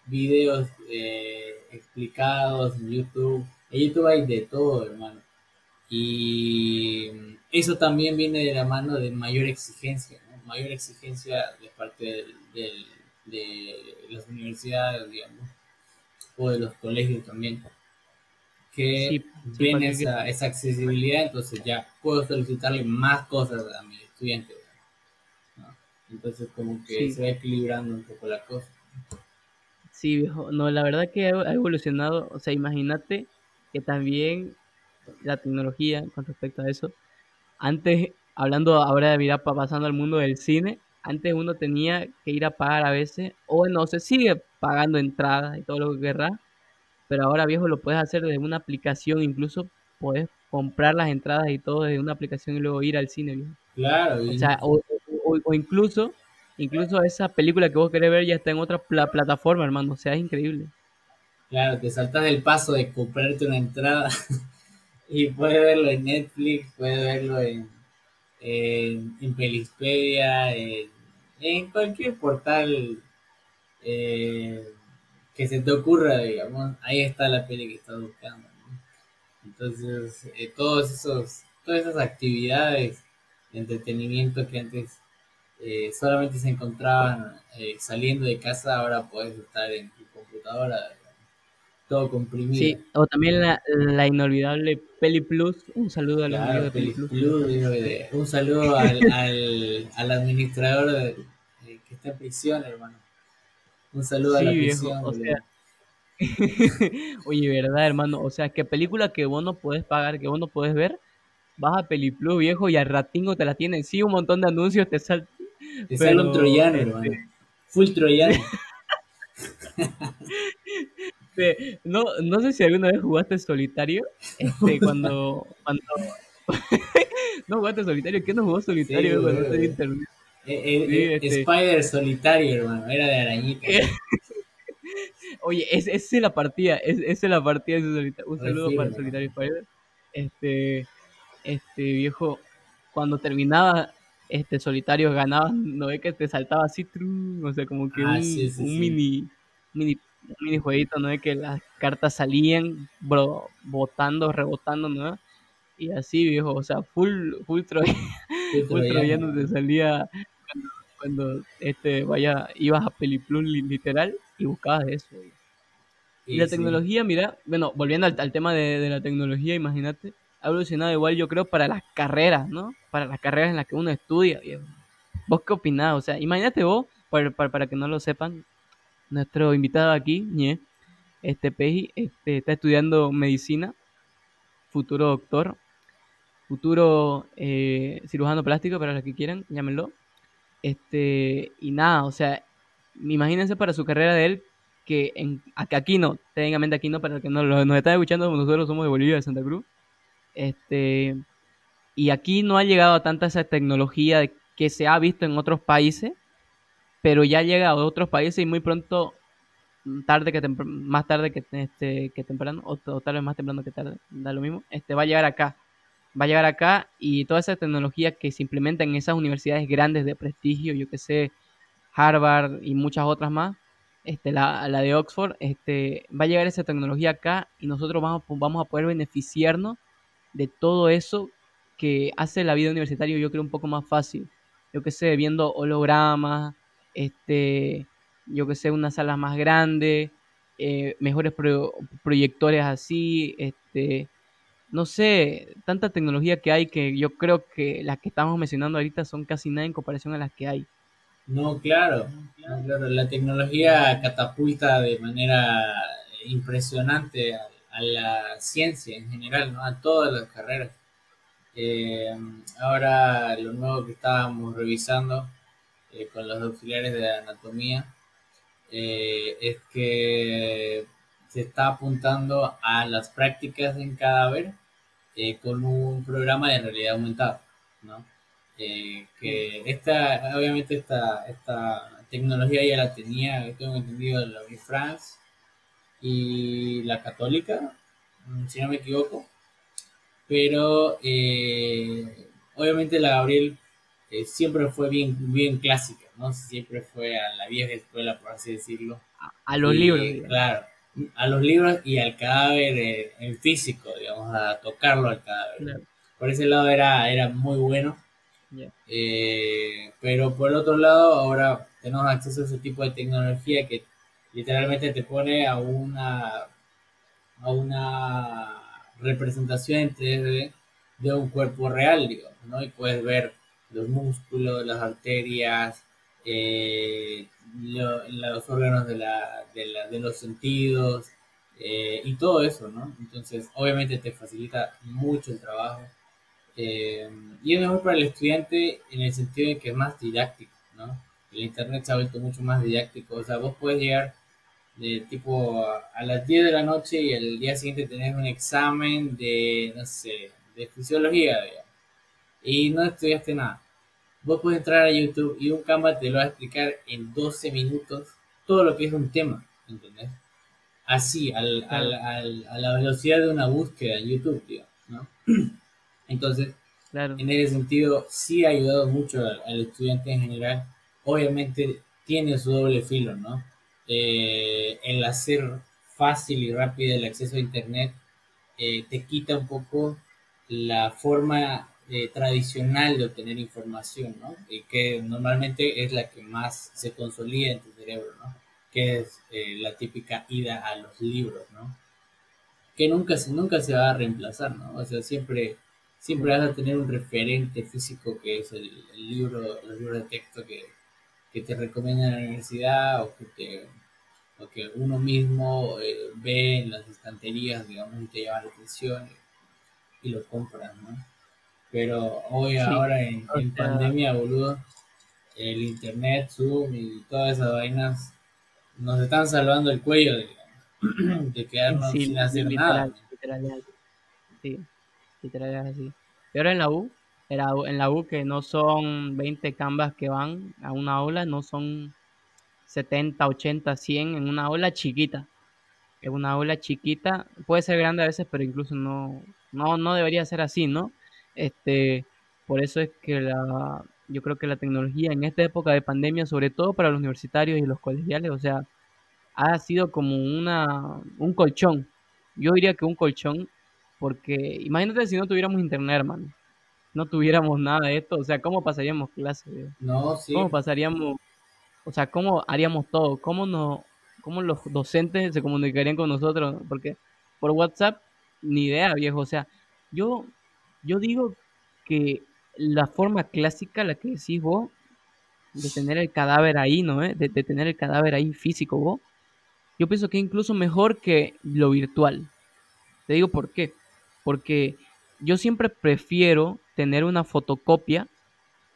videos eh, explicados en YouTube. En YouTube hay de todo, hermano. Y eso también viene de la mano de mayor exigencia, mayor exigencia de parte de las universidades, digamos, o de los colegios también que tiene esa, accesibilidad, entonces ya puedo solicitarle más cosas a mi estudiante. Entonces como que se va equilibrando un poco la cosa. Sí, viejo. No, la verdad que ha evolucionado. O sea, imagínate que también la tecnología con respecto a eso. Antes, hablando ahora de mirar pasando al mundo del cine, antes uno tenía que ir a pagar a veces, o no se sigue pagando entradas y todo lo que querrá, pero ahora viejo lo puedes hacer desde una aplicación, incluso puedes comprar las entradas y todo desde una aplicación y luego ir al cine, viejo. Claro. O, sea, o, incluso, incluso esa película que vos querés ver ya está en otra plataforma, hermano, o sea, es increíble. Claro, te saltas el paso de comprarte una entrada (laughs) y puedes verlo en Netflix, puedes verlo en, en, Pelispedia, en, cualquier portal eh, que se te ocurra, digamos, ahí está la peli que estás buscando. Entonces, eh, todos esos, todas esas actividades de entretenimiento que antes eh, solamente se encontraban eh, saliendo de casa, ahora puedes estar en tu computadora, todo comprimido. Sí, o también la, la inolvidable Peli Plus, un saludo a los amigos de Peli Plus. un saludo al, al, al administrador que está en prisión, hermano. Un saludo a la viejo, o sea, (laughs) Oye, verdad, hermano. O sea, que película que vos no puedes pagar, que vos no puedes ver, vas a Peliplus, viejo, y al ratingo te la tienen. Sí, un montón de anuncios te salen. Te sale un troyano, este hermano. Full troyano. (laughs) no, no sé si alguna vez jugaste solitario. Este, (laughs) cuando. cuando... (laughs) no jugaste solitario. ¿Qué no jugó solitario cuando internet? Eh, eh, este. Spider solitario, hermano, era de arañita. (laughs) Oye, esa es, la partida, esa es la partida. Un saludo para el solitario Spider. Este, este viejo, cuando terminaba este solitario ganaba, no ve que te saltaba así, o sea, como que ah, un, mini, mini, mini jueguito, no ve que las cartas salían bro, botando, rebotando, ¿no? Y así, viejo, o sea, full, full, (laughs) full troyano te salía cuando este vaya ibas a Peliplus literal y buscabas eso. Y la tecnología, mira, bueno, volviendo al, tema de, la tecnología, imagínate, ha evolucionado igual yo creo para las carreras, ¿no? Para las carreras en las que uno estudia. ¿Vos qué opinás? O sea, imagínate vos, para, para, que no lo sepan, nuestro invitado aquí, Ñe, este Peji, este, está estudiando medicina, futuro doctor, futuro eh, cirujano plástico, para los que quieran, llámenlo. Este, y nada, o sea, imagínense para su carrera de él que en, aquí no, técnicamente aquí no, para los que no, nos están escuchando, nosotros somos de Bolivia, de Santa Cruz. Este, y aquí no ha llegado a tanta esa tecnología que se ha visto en otros países, pero ya llega a otros países y muy pronto, tarde que más tarde que, este, que temprano, o, tal vez más temprano que tarde, da lo mismo, este, va a llegar acá. Va a llegar acá y toda esa tecnología que se implementa en esas universidades grandes de prestigio, yo que sé, Harvard y muchas otras más, este, la, la, de Oxford, este, va a llegar esa tecnología acá y nosotros vamos, vamos a poder beneficiarnos de todo eso que hace la vida universitaria yo creo un poco más fácil. Yo que sé, viendo hologramas, este, yo que sé, una sala más grande, eh, mejores proyectores así, este, no sé, tanta tecnología que hay que yo creo que las que estamos mencionando ahorita son casi nada en comparación a las que hay. No, claro, claro, la tecnología catapulta de manera impresionante a, la ciencia en general, ¿no? a todas las carreras. Eh, ahora lo nuevo que estábamos revisando eh, con los auxiliares de anatomía eh, es que se está apuntando a las prácticas en cadáver con un programa de realidad aumentada, ¿no? que esta, obviamente esta, esta tecnología ya la tenía, tengo entendido, la France y la Católica, si no me equivoco, pero eh, obviamente la Gabriel eh, siempre fue bien, bien clásica, ¿no? Siempre fue a la vieja escuela, por así decirlo. A, los libros. Claro, a los libros y al cadáver eh, en físico, digamos, a tocarlo al cadáver. Por ese lado era, era muy bueno. pero por el otro lado, ahora tenemos acceso a ese tipo de tecnología que literalmente te pone a una a una representación en 3D de un cuerpo real, digamos, ¿no? Y puedes ver los músculos, las arterias, eh, los órganos de, la, de, los sentidos eh, y todo eso, ¿no? Entonces, obviamente te facilita mucho el trabajo. Eh, y es mejor para el estudiante en el sentido de que es más didáctico, ¿no? El internet se ha vuelto mucho más didáctico, o sea, vos puedes llegar de tipo a las 10 de la noche y el día siguiente tenés un examen de, no sé, de fisiología, y no estudiaste nada. Vos puedes entrar a YouTube y un Canva te lo va a explicar en 12 minutos todo lo que es un tema, ¿entendés? Así, al, al, al, a la velocidad de una búsqueda en YouTube, digamos, ¿no? (clears throat) Entonces, en ese sentido, sí ha ayudado mucho al, al estudiante en general. Obviamente tiene su doble filo, ¿no? eh, el hacer fácil y rápido el acceso a Internet eh, te quita un poco la forma eh, tradicional de obtener información, ¿no? Y que normalmente es la que más se consolida en tu cerebro, ¿no? Que es eh, la típica ida a los libros, ¿no? Que nunca, nunca se va a reemplazar, ¿no? O sea, siempre, siempre vas a tener un referente físico que es el, el libro, los libros de texto que, que te recomiendan en la universidad o que, te, o que uno mismo eh, ve en las estanterías, digamos, y te llama la atención y, lo compras, ¿no? Pero hoy, ahora en, pandemia, boludo, el internet, Zoom y todas esas vainas nos están salvando el cuello, de (clears throat) quedarnos sin hacer nada. Literal, sí, literal así. Pero en la U, en la U que no son 20 canvas que van a una aula, no son 70, 80, 100 en una aula chiquita. En una aula chiquita, puede ser grande a veces, pero incluso no, no, no debería ser así, ¿no? Este, por eso es que la, yo creo que la tecnología en esta época de pandemia, sobre todo para los universitarios y los colegiales, o sea, ha sido como una, un colchón. Yo diría que un colchón, porque imagínate si no tuviéramos internet, hermano no tuviéramos nada de esto, o sea, ¿cómo pasaríamos clases? No, sí. ¿Cómo pasaríamos, o sea, cómo haríamos todo? ¿Cómo, no, cómo los docentes se comunicarían con nosotros? Porque por WhatsApp, ni idea, viejo, o sea, yo, yo digo que la forma clásica, la que decís vos, de tener el cadáver ahí, ¿no? ¿Eh? De, tener el cadáver ahí físico, vos. Yo pienso que es incluso mejor que lo virtual. Te digo por qué. Porque yo siempre prefiero tener una fotocopia,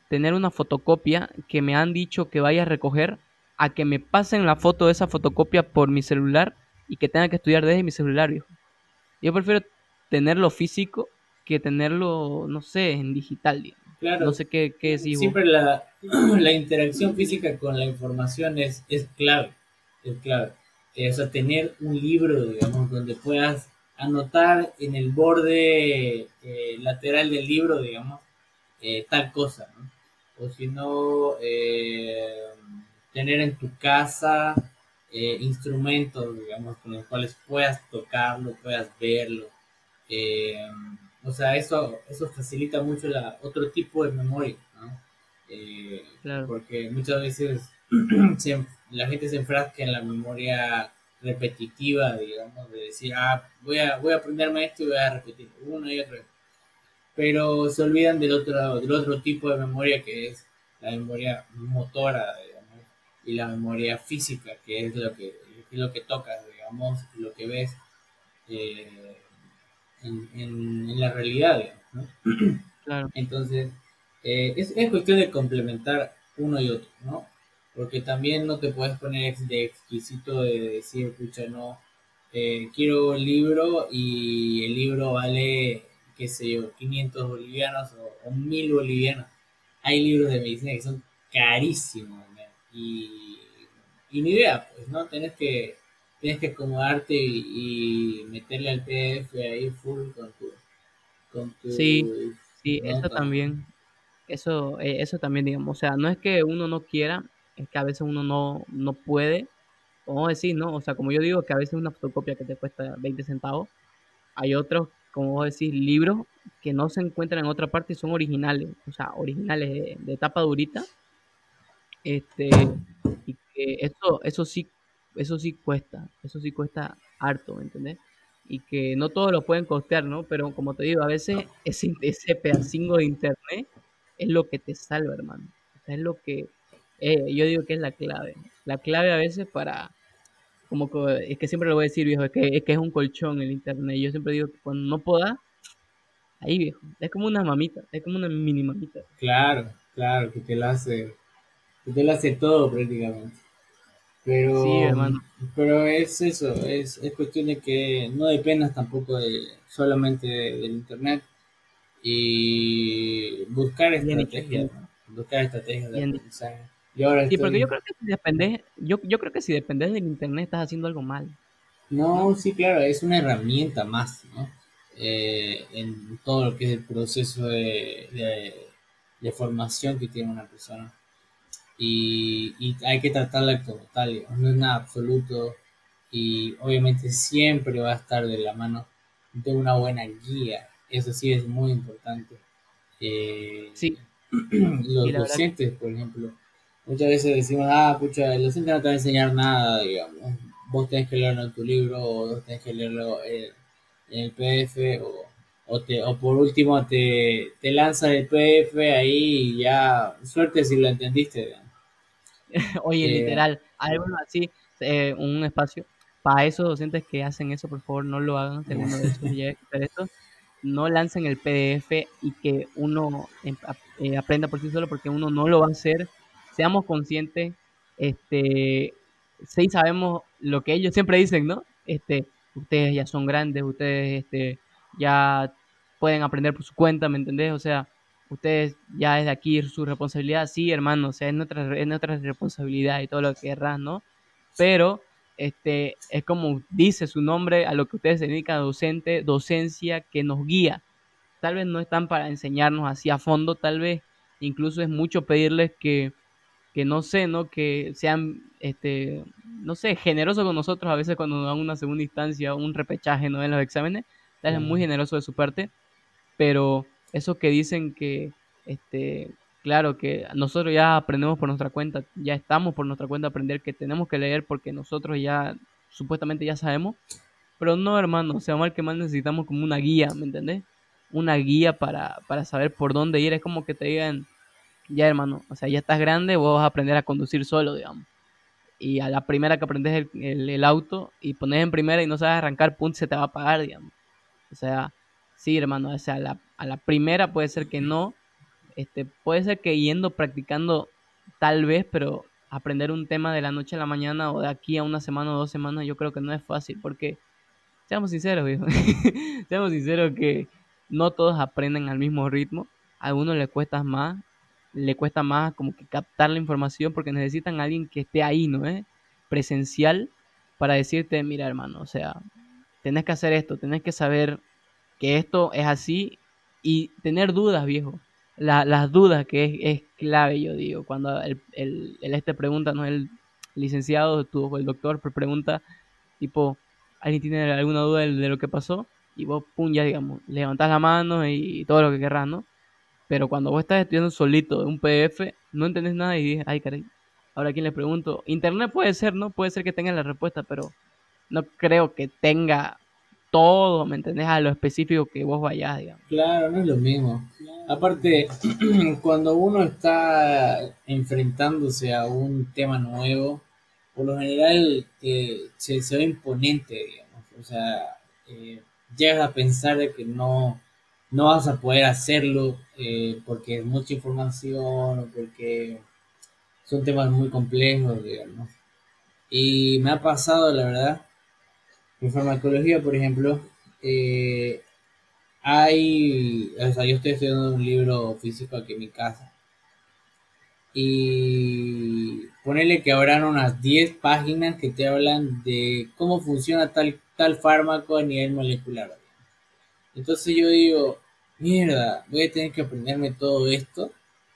tener una fotocopia que me han dicho que vaya a recoger, a que me pasen la foto de esa fotocopia por mi celular y que tenga que estudiar desde mi celular, viejo. Yo prefiero tenerlo físico que tenerlo, no sé, en digital, digamos. Claro. No sé qué, qué decís Siempre la, (clears throat) la, interacción física con la información es, es clave. Es clave. Eh, o sea, tener un libro, digamos, donde puedas anotar en el borde eh, lateral del libro, digamos, eh, tal cosa, ¿no? O si no, eh, tener en tu casa instrumentos, digamos, con los cuales puedas tocarlo, puedas verlo. O sea, eso, eso facilita mucho la, otro tipo de memoria, ¿no? Eh, Claro. Porque muchas veces (clears throat) se- la gente se enfrasca en la memoria repetitiva, digamos, de decir, ah, voy a, voy a aprenderme esto y voy a repetir una y otra vez. Pero se olvidan del otro, del otro tipo de memoria que es la memoria motora, digamos, y la memoria física, que es lo que, es lo que tocas, digamos, lo que ves eh, en, en- en la realidad, digamos, ¿no? (clears throat) Claro. Entonces, eh, es, es cuestión de complementar uno y otro, ¿no? Porque también no te puedes poner de exquisito de decir, pucha, no, eh, quiero un libro y el libro vale, qué sé yo, 500 bolivianos o, o 1000 bolivianos. Hay libros de medicina que son carísimos, y ni idea, pues, ¿no? Tenés que, tienes que acomodarte y, y meterle al PDF ahí full con tu... Con tu Sí, Sí, eso también, eso, eh, eso también, digamos, o sea, no es que uno no quiera, es que a veces uno no, no puede, vamos a decir, ¿no? O sea, como yo digo que a veces una fotocopia que te cuesta 20 centavos, hay otros, como vos decís, libros que no se encuentran en otra parte y son originales, o sea, originales de, de tapa durita, este, y que eso, eso sí, eso sí cuesta, eso sí cuesta harto, ¿me entendés? Y que no todos lo pueden costear, ¿no? Pero como te digo, a veces ese, ese pedacingo de internet es lo que te salva, hermano. O sea, es lo que eh, yo digo que es la clave. La clave a veces para, como que, es que siempre lo voy a decir, viejo, es que, es que es un colchón el internet. Yo siempre digo que cuando no pueda, ahí, viejo, es como una mamita, es como una mini mamita. Claro, claro, que te lo hace, que te lo hace todo prácticamente. Pero, Sí, hermano. pero es eso, es, es cuestión de que no dependas tampoco de, solamente de- del internet y buscar estrategias, buscar estrategias de aprendizaje. Y ahora Sí, porque yo creo que si dependes, yo, yo creo que si dependes del internet estás haciendo algo mal. no, sí, claro, es una herramienta más, ¿no? Eh, en todo lo que es el proceso de, de, de formación que tiene una persona. Y, y hay que tratarla como tal, digamos, no es nada absoluto y obviamente siempre va a estar de la mano de una buena guía, eso sí es muy importante. Eh, Sí, (clears throat) los docentes, por ejemplo, muchas veces decimos, ah, pucha, el docente no te va a enseñar nada, digamos, vos tenés que leerlo en tu libro o vos tenés que leerlo en, el PDF o, o, te, o por último te, te lanza el PDF ahí y ya, suerte si lo entendiste, digamos. (laughs) Oye, Eh, literal, algo así, eh, un espacio. Para esos docentes que hacen eso, por favor, no lo hagan. De esos (laughs) a esto, no lancen el PDF y que uno em- eh, aprenda por sí solo, porque uno no lo va a hacer. Seamos conscientes, este, sí sabemos lo que ellos siempre dicen, ¿no? Este, ustedes ya son grandes, ustedes, este, ya pueden aprender por su cuenta, ¿me entendés? O sea, ustedes ya desde aquí su responsabilidad, sí, hermano, o sea, es nuestra, es nuestra responsabilidad y todo lo que querrás, ¿no? Pero este es como dice su nombre a lo que ustedes se dedican, docente, docencia que nos guía. Tal vez no están para enseñarnos así a fondo, tal vez incluso es mucho pedirles que, que no sé, ¿no? Que sean, este, no sé, generosos con nosotros a veces cuando nos dan una segunda instancia, un repechaje, ¿no? En los exámenes, tal vez es muy generoso de su parte, pero eso que dicen que, este, claro, que nosotros ya aprendemos por nuestra cuenta, ya estamos por nuestra cuenta a aprender que tenemos que leer porque nosotros ya, supuestamente ya sabemos, pero no, hermano, o sea, mal que mal necesitamos como una guía, ¿me entendés? Una guía para, para saber por dónde ir, es como que te digan, ya hermano, o sea, ya estás grande, vos vas a aprender a conducir solo, digamos. Y a la primera que aprendes el, el, auto y pones en primera y no sabes arrancar, punto, se te va a apagar, digamos. O sea, sí, hermano, o sea, a la, a la primera puede ser que no, este, puede ser que yendo practicando tal vez, pero aprender un tema de la noche a la mañana o de aquí a una semana o dos semanas, yo creo que no es fácil, porque, seamos sinceros, viejo, (laughs) seamos sinceros que no todos aprenden al mismo ritmo, a algunos les cuesta más, le cuesta más como que captar la información porque necesitan a alguien que esté ahí, ¿no es? Presencial para decirte, mira hermano, o sea, tenés que hacer esto, tenés que saber que esto es así y tener dudas, viejo las dudas, que es, es, clave, yo digo, cuando el, este pregunta, no el licenciado, tu, el doctor pregunta, tipo, ¿alguien tiene alguna duda de, lo que pasó? Y vos, pum, ya digamos, levantás la mano y, todo lo que querrás, ¿no? Pero cuando vos estás estudiando solito un PDF, no entendés nada y dices, ay, caray, ahora quién le pregunto. Internet puede ser, ¿no? Puede ser que tenga la respuesta, pero no creo que tenga todo, ¿me entendés? A lo específico que vos vayas, digamos. Claro, no es lo mismo. Aparte, (clears throat) cuando uno está enfrentándose a un tema nuevo, por lo general eh, se, ve imponente, digamos. O sea, eh, llegas a pensar de que no, no vas a poder hacerlo eh, porque es mucha información o porque son temas muy complejos, digamos. Y me ha pasado, la verdad, en farmacología, por ejemplo, eh, hay, o sea, yo estoy estudiando un libro físico aquí en mi casa. Y ponerle que habrán unas 10 páginas que te hablan de cómo funciona tal, tal fármaco a nivel molecular. Entonces yo digo, mierda, voy a tener que aprenderme todo esto.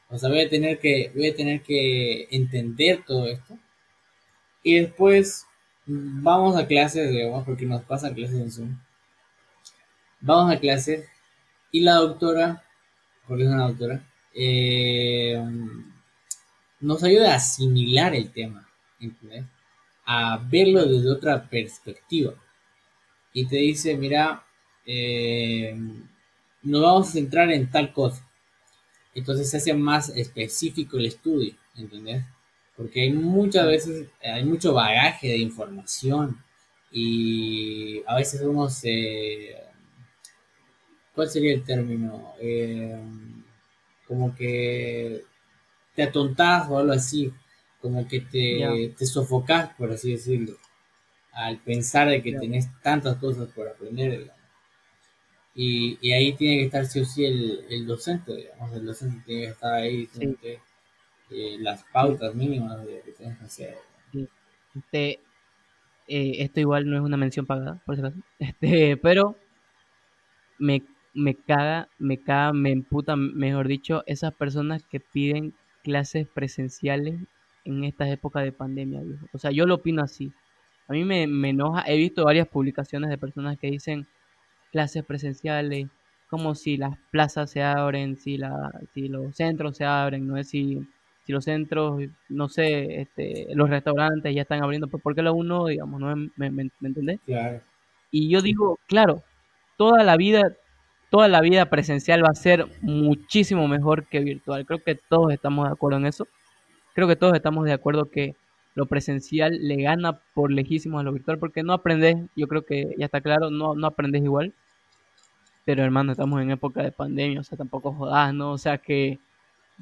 O sea, voy a tener que, voy a tener que entender todo esto. Y después vamos a clases, digamos, porque nos pasa clases en Zoom. Vamos a clases y la doctora, porque es una doctora, eh, nos ayuda a asimilar el tema, A verlo desde otra perspectiva. Y te dice, mira, eh, nos vamos a centrar en tal cosa. Entonces se hace más específico el estudio, ¿entendés? Porque hay muchas veces, hay mucho bagaje de información y a veces uno se... ¿Cuál sería el término? Eh, como que te atontás o algo así, como que te, te sofocás, por así decirlo, al pensar de que tenés tantas cosas por aprender. Y, y, ahí tiene que estar sí o sí el, el docente, digamos, el docente tiene que estar ahí eh, las pautas mínimas de que tienes que hacer. Este, eh, esto igual no es una mención pagada, por. (laughs) Este, pero me, me caga, me caga, me emputa, mejor dicho, esas personas que piden clases presenciales en estas épocas de pandemia, O sea, yo lo opino así. A mí me, me enoja, he visto varias publicaciones de personas que dicen clases presenciales, como si las plazas se abren, si, la, si los centros se abren, no es si si los centros, no sé, este, los restaurantes ya están abriendo, pues ¿por qué lo uno, digamos, no me, me, entendés? Claro. Y yo digo, claro, toda la vida, toda la vida presencial va a ser muchísimo mejor que virtual. Creo que todos estamos de acuerdo en eso. Creo que todos estamos de acuerdo que lo presencial le gana por lejísimo a lo virtual, porque no aprendes, yo creo que ya está claro, no, no aprendes igual. Pero hermano, estamos en época de pandemia, o sea, tampoco jodas, ¿no? O sea que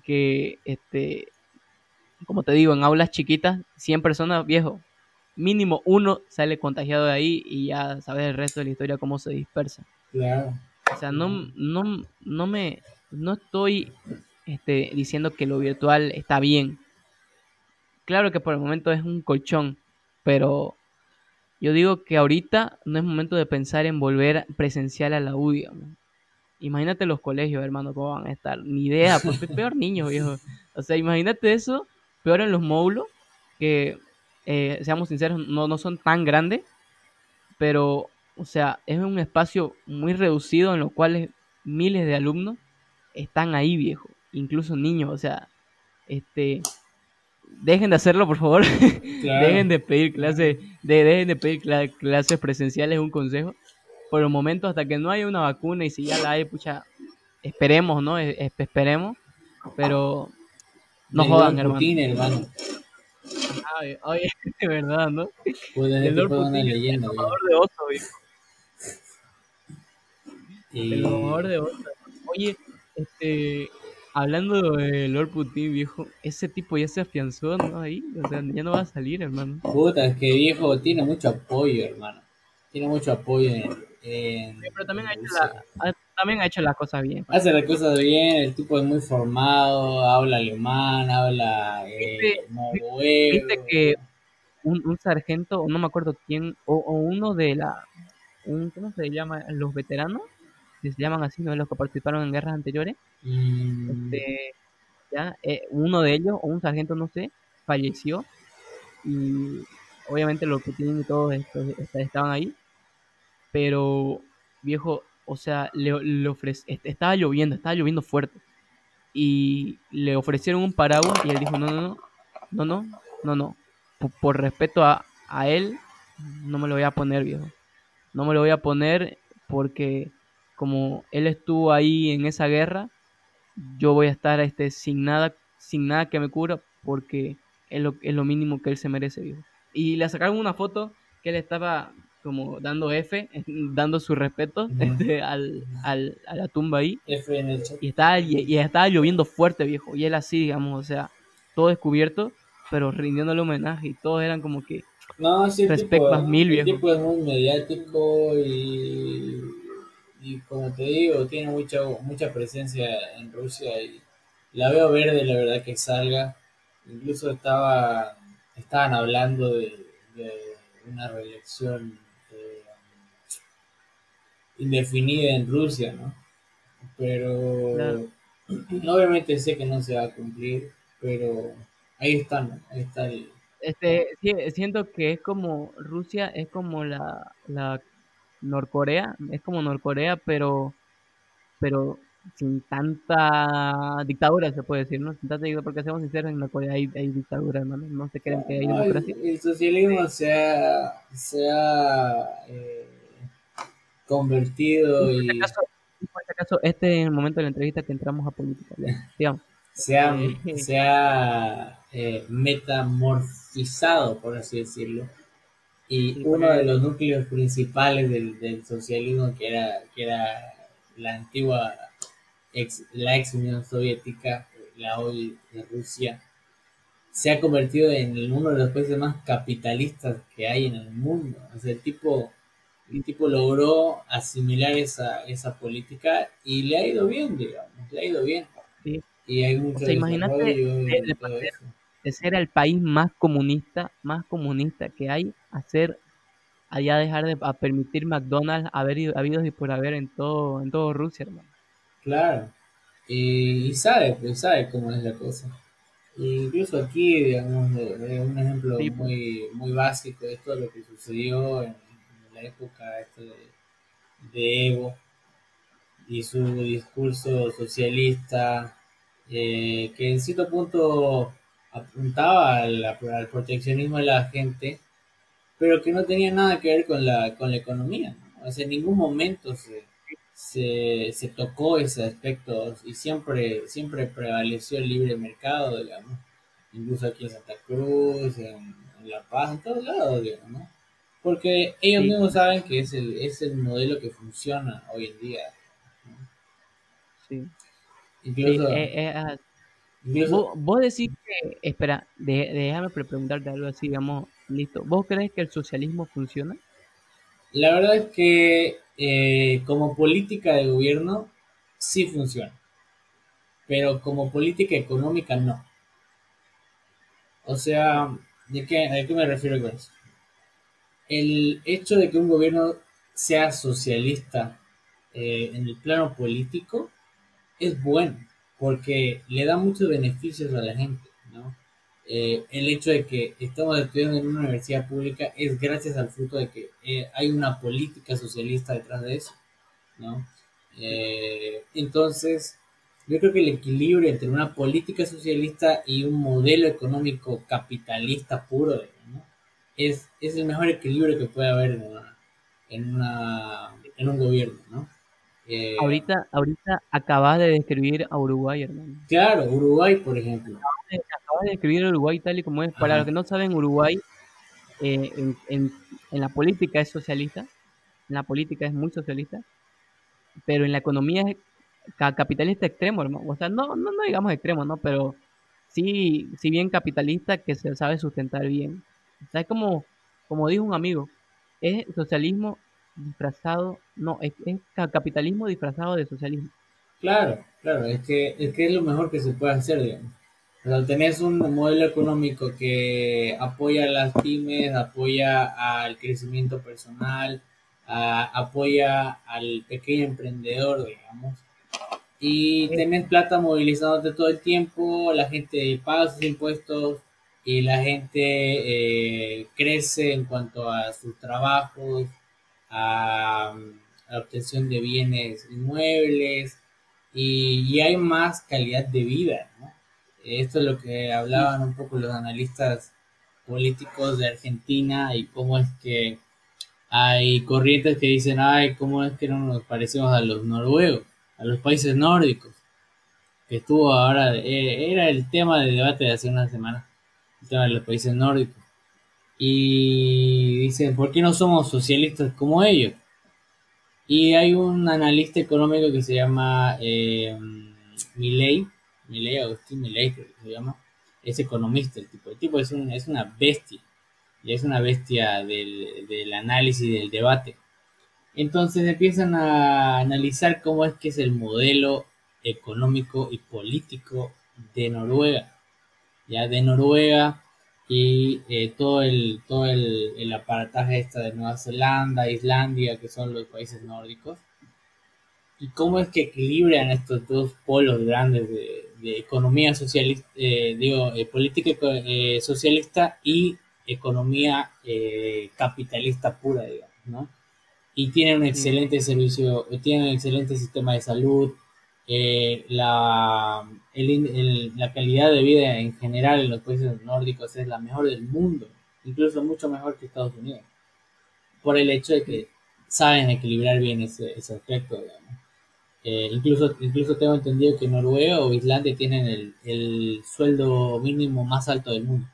que, este, como te digo, en aulas chiquitas, 100 personas, viejo, mínimo uno sale contagiado de ahí y ya sabes el resto de la historia cómo se dispersa. Claro. O sea, no, no, no me, no estoy este, diciendo que lo virtual está bien. Claro que por el momento es un colchón, pero yo digo que ahorita no es momento de pensar en volver presencial a la U, Imagínate los colegios, hermano, cómo van a estar. Ni idea, pues peor niños, viejo. O sea, imagínate eso, peor en los módulos, que, eh, seamos sinceros, no, no son tan grandes, pero, o sea, es un espacio muy reducido en los cuales miles de alumnos están ahí, viejo. Incluso niños, o sea, este dejen de hacerlo por favor (laughs) dejen de pedir clases de, dejen de pedir clases presenciales un consejo por el momento hasta que no haya una vacuna y si ya la hay, pucha, esperemos, ¿no? esperemos, pero No jodan, hermano. Putin, hermano. Ay, oye, (laughs) de verdad, ¿no? Puta, El Lord una Putin, leyenda, el güey. domador de oso, viejo. Y- El domador de oso. Oye, este, hablando de Lord Putin, viejo, ese tipo ya se afianzó, ¿no? Ahí, o sea, ya no va a salir, hermano. Puta, es que viejo tiene mucho apoyo, hermano. Tiene mucho apoyo en. en Pero también ha hecho, la, ha- también ha hecho las cosas bien. Hace las cosas bien, el tipo es muy formado, habla alemán, habla eh, ¿Viste- que- Un, un sargento, no me acuerdo quién, o, o uno de la, un, ¿cómo se llama? Los veteranos, que se llaman así, ¿no? Los que participaron en guerras anteriores. Mm, Este, ya, eh, uno de ellos, o un sargento, no sé, falleció y obviamente los Putin y todos estos est- estaban ahí, pero viejo, o sea, le, le ofrec- est- estaba lloviendo, estaba lloviendo fuerte. Y le ofrecieron un paraguas y él dijo, no, no, no, no, no, no, no, por, respeto a, a él, no me lo voy a poner, viejo, no me lo voy a poner porque como él estuvo ahí en esa guerra, yo voy a estar este, sin nada, sin nada que me cubra porque es lo, es lo mínimo que él se merece, viejo. Y le sacaron una foto que él estaba como dando F, (laughs) dando su respeto este, al, al- a la tumba ahí. F en el chat. Y estaba, y, y estaba lloviendo fuerte, viejo. Y él así, digamos, o sea, todo descubierto, pero rindiéndole homenaje. Y todos eran como que, No, sí, el Respect tipo, más mil, el viejo. tipo es muy mediático y, y como te digo, tiene mucha, mucha presencia en Rusia y la veo verde, la verdad que salga. Incluso estaba, estaban hablando de, de una reelección indefinida en Rusia, ¿no? Pero Claro. (clears throat) obviamente sé que no se va a cumplir, pero ahí están, ¿no? ahí está el, este, sí, siento que es como, Rusia es como la, la Norcorea, es como Norcorea, pero, pero sin tanta dictadura, se puede decir, ¿no? Sin tanta dictadura, porque seamos sinceros, en Norcorea hay, hay dictadura, hermano. No se creen que hay No, democracia. el, el socialismo se ha, se ha eh, convertido Y por acaso, por acaso, este es el momento de la entrevista que entramos a política, digamos. se ha, Eh. se ha eh, metamorfizado, por así decirlo. Y uno de los núcleos principales del, del socialismo, que era, que era la antigua, ex, la ex Unión Soviética, la hoy de Rusia, se ha convertido en uno de los países más capitalistas que hay en el mundo. O sea, el tipo, el tipo logró asimilar esa, esa política y le ha ido bien, digamos, le ha ido bien. Sí. Y hay mucho O sea, imagínate de- ser el país más comunista, más comunista que hay, a ser allá dejar de a permitir McDonald's haber ido- habidos y por haber en todo, en todo Rusia, hermano. Claro. Y, y sabe, pues sabe cómo es la cosa. E incluso aquí, digamos, un ejemplo Sí, pues. muy, muy básico de todo lo que sucedió en época esta de, Evo y su discurso socialista, eh, que en cierto punto apuntaba al, proteccionismo de la gente, pero que no tenía nada que ver con la, con la economía. ¿no? O sea, en ningún momento se, se, se tocó ese aspecto y siempre, siempre prevaleció el libre mercado, digamos. Incluso aquí en Santa Cruz, en, en La Paz, en todos lados, digamos, ¿no? Porque ellos Sí. mismos saben que es el, es el modelo que funciona hoy en día. Sí. Sí, Incluso, eh, eh, ah, incluso- vos, vos decís que, espera, de- déjame pre- preguntarte algo así, digamos, listo. ¿Vos crees que el socialismo funciona? La verdad es que eh, como política de gobierno sí funciona, pero como política económica no. O sea, ¿de qué, ¿a qué me refiero con eso? El hecho de que un gobierno sea socialista eh, en el plano político es bueno, porque le da muchos beneficios a la gente, ¿no? Eh, el hecho de que estamos estudiando en una universidad pública es gracias al fruto de que eh, hay una política socialista detrás de eso, ¿no? Eh, entonces, yo creo que el equilibrio entre una política socialista y un modelo económico capitalista puro. Es, es el mejor equilibrio que puede haber en, una, en, una, en un gobierno, ¿no? Eh, Ahorita, ahorita acabas de describir a Uruguay, hermano. Claro, Uruguay, por ejemplo. acabas de escribir Uruguay tal y como es. Para los que no saben, Uruguay eh, en, en, en, la política es socialista, en la política es muy socialista, pero en la economía es capitalista extremo, hermano. O sea, no, no, no digamos extremo, ¿no? Pero sí, sí bien capitalista que se sabe sustentar bien. O sea, es como, como dijo un amigo, es socialismo disfrazado, no, es, es capitalismo disfrazado de socialismo. Claro, claro, es que, es que es lo mejor que se puede hacer, digamos. O sea, tenés un modelo económico que apoya a las pymes, apoya al crecimiento personal, apoya al pequeño emprendedor, digamos, y tenés plata movilizándote todo el tiempo, la gente paga sus impuestos y la gente eh, crece en cuanto a sus trabajos, a, la obtención de bienes inmuebles y, y, hay más calidad de vida. Esto es lo que hablaban un poco los analistas políticos de Argentina y cómo es que hay corrientes que dicen, ay, cómo es que no nos parecemos a los noruegos a los países nórdicos, que estuvo ahora, eh, era el tema de debate de hace una semana, el tema los países nórdicos. Y dicen, ¿por qué no somos socialistas como ellos? Y hay un analista económico que se llama eh, Milley, Milley, Agustín Milley, se llama, es economista el tipo. El tipo es, un, es una bestia, y es una bestia del, del análisis, del debate. Entonces empiezan a analizar cómo es que es el modelo económico y político de Noruega, ya de Noruega y eh, todo el todo el, aparataje esta de Nueva Zelanda, Islandia, que son los países nórdicos, y cómo es que equilibran estos dos polos grandes de, economía socialista, eh, digo, eh, política socialista y economía capitalista pura, digamos, ¿no? y tiene un excelente servicio, tiene un excelente sistema de salud, eh, la, la calidad de vida en general en los países nórdicos es la mejor del mundo, incluso mucho mejor que Estados Unidos, por el hecho de que saben equilibrar bien ese, ese aspecto, eh, incluso, incluso tengo entendido que Noruega o Islandia tienen el, el sueldo mínimo más alto del mundo.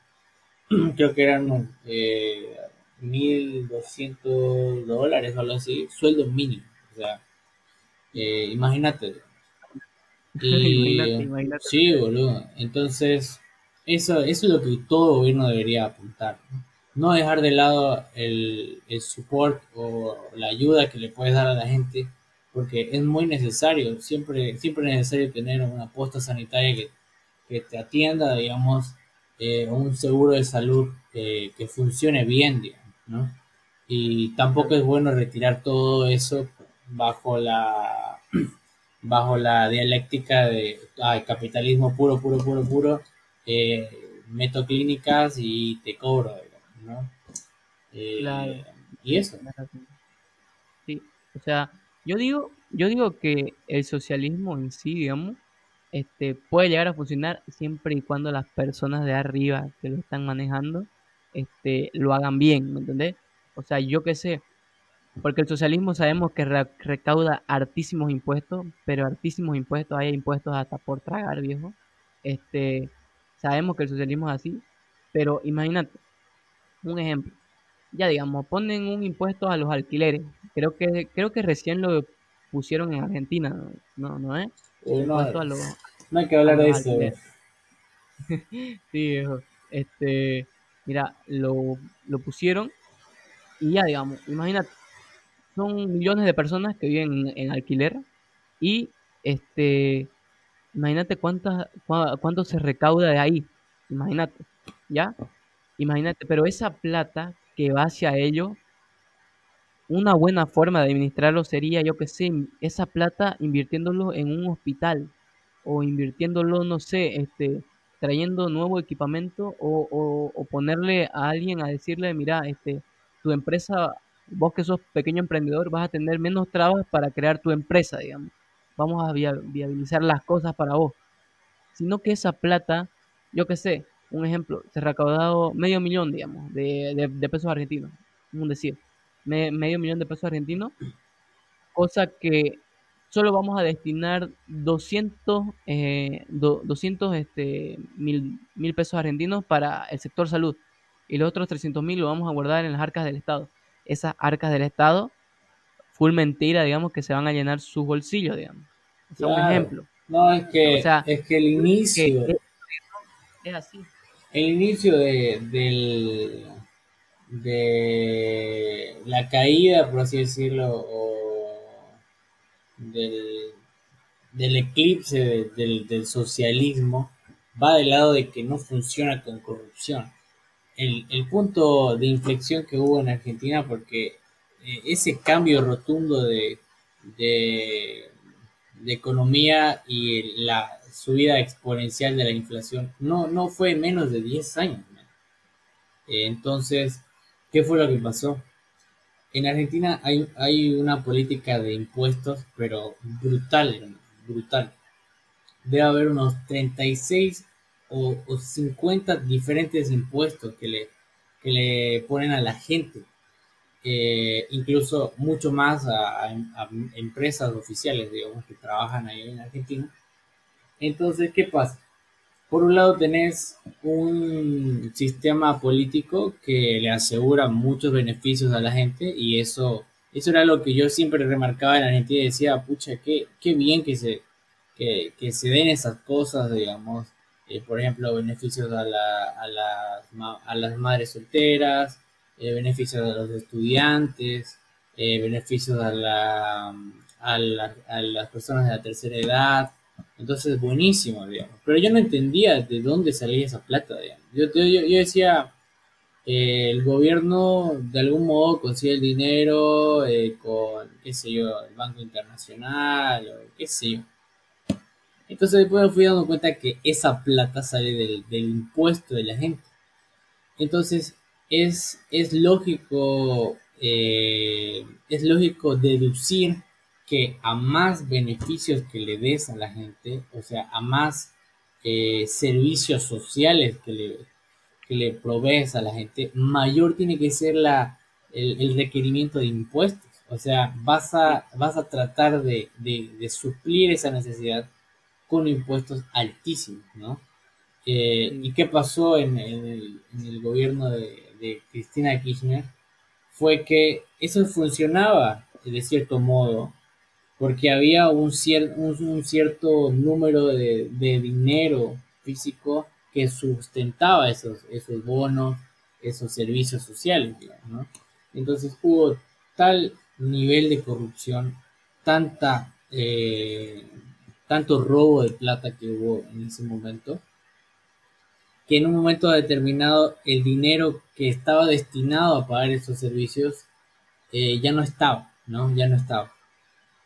(clears throat) Creo que eran eh, 1.200 dólares o algo así, sueldo mínimo. O sea, eh, imagínate. (laughs) (laughs) Sí, boludo. Entonces, eso, eso es lo que todo gobierno debería apuntar. No, dejar de lado el, el support o la ayuda que le puedes dar a la gente, porque es muy necesario. Siempre, siempre es necesario tener una posta sanitaria que, que te atienda, digamos, eh, un seguro de salud que funcione bien, digamos. ¿no? Y tampoco es bueno retirar todo eso bajo la bajo la dialéctica de capitalismo puro, puro, puro, puro, eh, meto clínicas y te cobro, ¿no? Eh, y eso. Sí, o sea, yo digo, yo digo que el socialismo en sí, digamos, este, puede llegar a funcionar siempre y cuando las personas de arriba que lo están manejando este, lo hagan bien, ¿me entendés? O sea, yo qué sé, porque el socialismo sabemos que recauda hartísimos impuestos, pero hartísimos impuestos, hay impuestos hasta por tragar, viejo. Este, sabemos que el socialismo es así, pero imagínate, un ejemplo. Ya digamos, ponen un impuesto a los alquileres. Creo que creo que recién lo pusieron en Argentina, ¿no? ¿No es? no, no hay que hablar de eso. (laughs) sí, viejo. Este, Mira, lo, lo pusieron y ya, digamos, imagínate, son millones de personas que viven en, alquiler y este, imagínate cuántas, cuánto se recauda de ahí, imagínate, ¿ya? Imagínate, pero esa plata que va hacia ello, una buena forma de administrarlo sería, yo que sé, esa plata invirtiéndolo en un hospital o invirtiéndolo, no sé, este, trayendo nuevo equipamiento o, o, ponerle a alguien a decirle, mira, este, tu empresa, vos que sos pequeño emprendedor, vas a tener menos trabas para crear tu empresa, digamos. Vamos a viabilizar las cosas para vos. Sino que esa plata, yo qué sé, un ejemplo, se ha recaudado medio millón, digamos, de, de, pesos argentinos, un decir, medio millón de pesos argentinos, cosa que solo vamos a destinar 200, eh, 200 este, mil, mil pesos argentinos para el sector salud y los otros 300 mil lo vamos a guardar en las arcas del Estado. Esas arcas del Estado, full mentira, digamos, que se van a llenar sus bolsillos, digamos. Es un ejemplo. No, es que, es que el inicio... es así. El inicio de, del, de la caída, por así decirlo, del, del eclipse del, socialismo, va del lado de que no funciona con corrupción. El, punto de inflexión que hubo en Argentina, porque eh, ese cambio rotundo de, de, economía y la subida exponencial de la inflación no, no fue menos de 10 años. entonces, ¿qué fue lo que pasó? En Argentina hay, hay una política de impuestos, pero brutal, brutal. Debe haber unos 36 o, o 50 diferentes impuestos que le, que le ponen a la gente. Eh, incluso mucho más a, empresas oficiales, digamos, que trabajan ahí en Argentina. Entonces, ¿qué pasa? Por un lado tenés un sistema político que le asegura muchos beneficios a la gente y eso, eso era lo que yo siempre remarcaba en Argentina y decía, pucha, qué, qué bien que se, que, se den esas cosas, digamos, eh, por ejemplo, beneficios a, la, a, las, a las madres solteras, eh, beneficios a los estudiantes, eh, beneficios a, la, a, a las personas de la tercera edad, entonces, buenísimo, digamos. Pero yo no entendía de dónde salía esa plata, digamos. Yo, yo, yo decía, el gobierno de algún modo consigue el dinero con, qué sé yo, el Banco Internacional, o qué sé yo. Entonces después me fui dando cuenta que esa plata sale del, impuesto de la gente. Entonces es, es lógico, eh, es lógico deducir que a más beneficios que le des a la gente, o sea, a más eh, servicios sociales que le, que le provees a la gente, mayor tiene que ser la, el, requerimiento de impuestos. O sea, vas a, vas a tratar de, suplir esa necesidad con impuestos altísimos, ¿no? Eh, ¿Y qué pasó en, el, gobierno de, de, Cristina Kirchner? Fue que eso funcionaba de cierto modo, porque había un, un, cierto número de, dinero físico que sustentaba esos, esos bonos, esos servicios sociales, ¿no? Entonces hubo tal nivel de corrupción, tanta, eh, tanto robo de plata que hubo en ese momento, que en un momento determinado el dinero que estaba destinado a pagar esos servicios eh, ya no estaba, ¿no? Ya no estaba.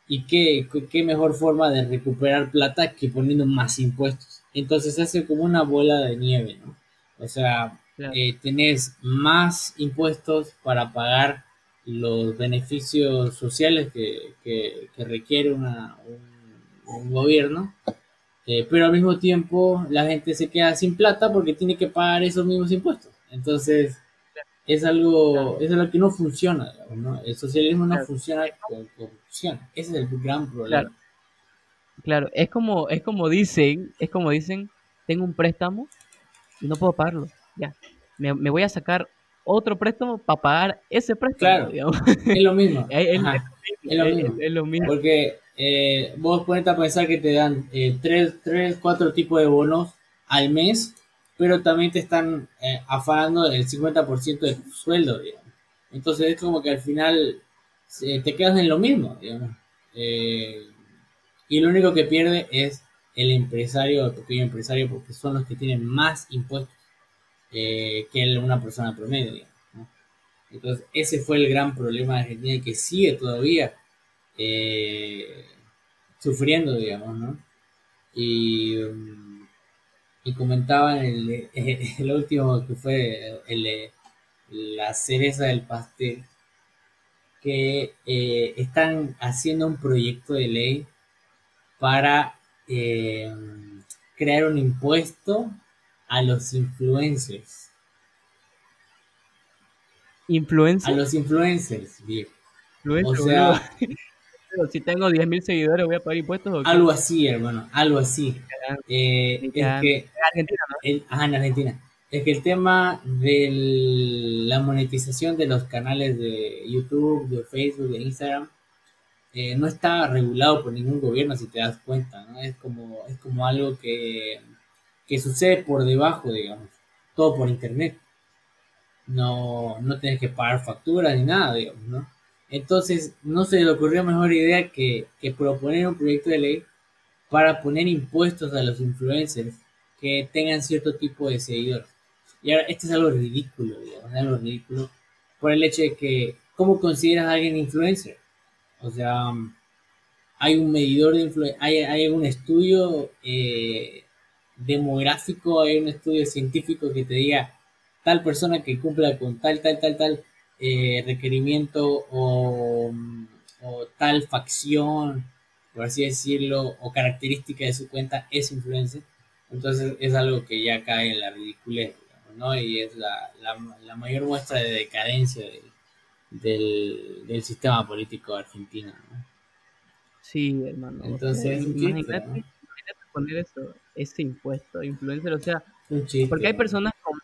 Y qué, qué mejor forma de recuperar plata que poniendo más impuestos. Entonces se hace como una bola de nieve, ¿no? O sea, eh, tenés más impuestos para pagar los beneficios sociales que, que, requiere una, un, gobierno, eh, pero al mismo tiempo la gente se queda sin plata porque tiene que pagar esos mismos impuestos. Entonces, es algo, es algo que no funciona, ¿no? El socialismo no funciona con corrupción. Ese es el gran problema. Claro. es como, es como dicen, es como dicen, tengo un préstamo y no puedo pagarlo. Ya. Me, voy a sacar otro préstamo para pagar ese préstamo. Claro, es (laughs) lo mismo. es, lo mismo. Porque eh, vos ponete a pensar que te dan eh, tres, tres, cuatro tipos de bonos al mes pero también te están eh, afanando el 50% de tu sueldo. Entonces es como que al final te quedas en lo mismo, digamos. Eh, y lo único que pierde es el empresario, el pequeño empresario, porque son los que tienen más impuestos que una persona promedio. Entonces ese fue el gran problema de Argentina que sigue todavía sufriendo, digamos, ¿no? Y... Um, y comentaban el, (laughs) el, último que fue el, la cereza del pastel, que eh, están haciendo un proyecto de ley para eh, crear un impuesto a los influencers. ¿Influencers? A los influencers, viejo. O sea, si tengo 10.000 seguidores, ¿voy a pagar impuestos? ¿o qué? Algo así, hermano, algo así. Eh, es que En Argentina, ¿no? el- ajá, en Argentina. Es que el tema de la monetización de los canales de YouTube, de Facebook, de Instagram, eh, no está regulado por ningún gobierno, si te das cuenta, ¿no? Es como, es como algo que, que sucede por debajo, digamos, todo por internet. No, no tienes que pagar facturas ni nada, digamos, ¿no? Entonces, no se le ocurrió mejor idea que, que proponer un proyecto de ley para poner impuestos a los influencers que tengan cierto tipo de seguidores. Y ahora, esto es algo ridículo, digamos, algo ridículo, por el hecho de que, ¿cómo consideras a alguien influencer? O sea, hay un medidor de influencia, hay, hay un estudio eh, demográfico, hay un estudio científico que te diga tal persona que cumpla con tal, tal, tal, tal eh, requerimiento o, o tal facción, por así decirlo, o característica de su cuenta es influencer. Entonces es algo que ya cae en la ridiculez, digamos, ¿no? Y es la, la, la mayor muestra de decadencia del, del, del sistema político argentino, ¿no? Sí, hermano. Entonces, imagínate, poner eso, ese impuesto influencer, o sea, porque hay personas con,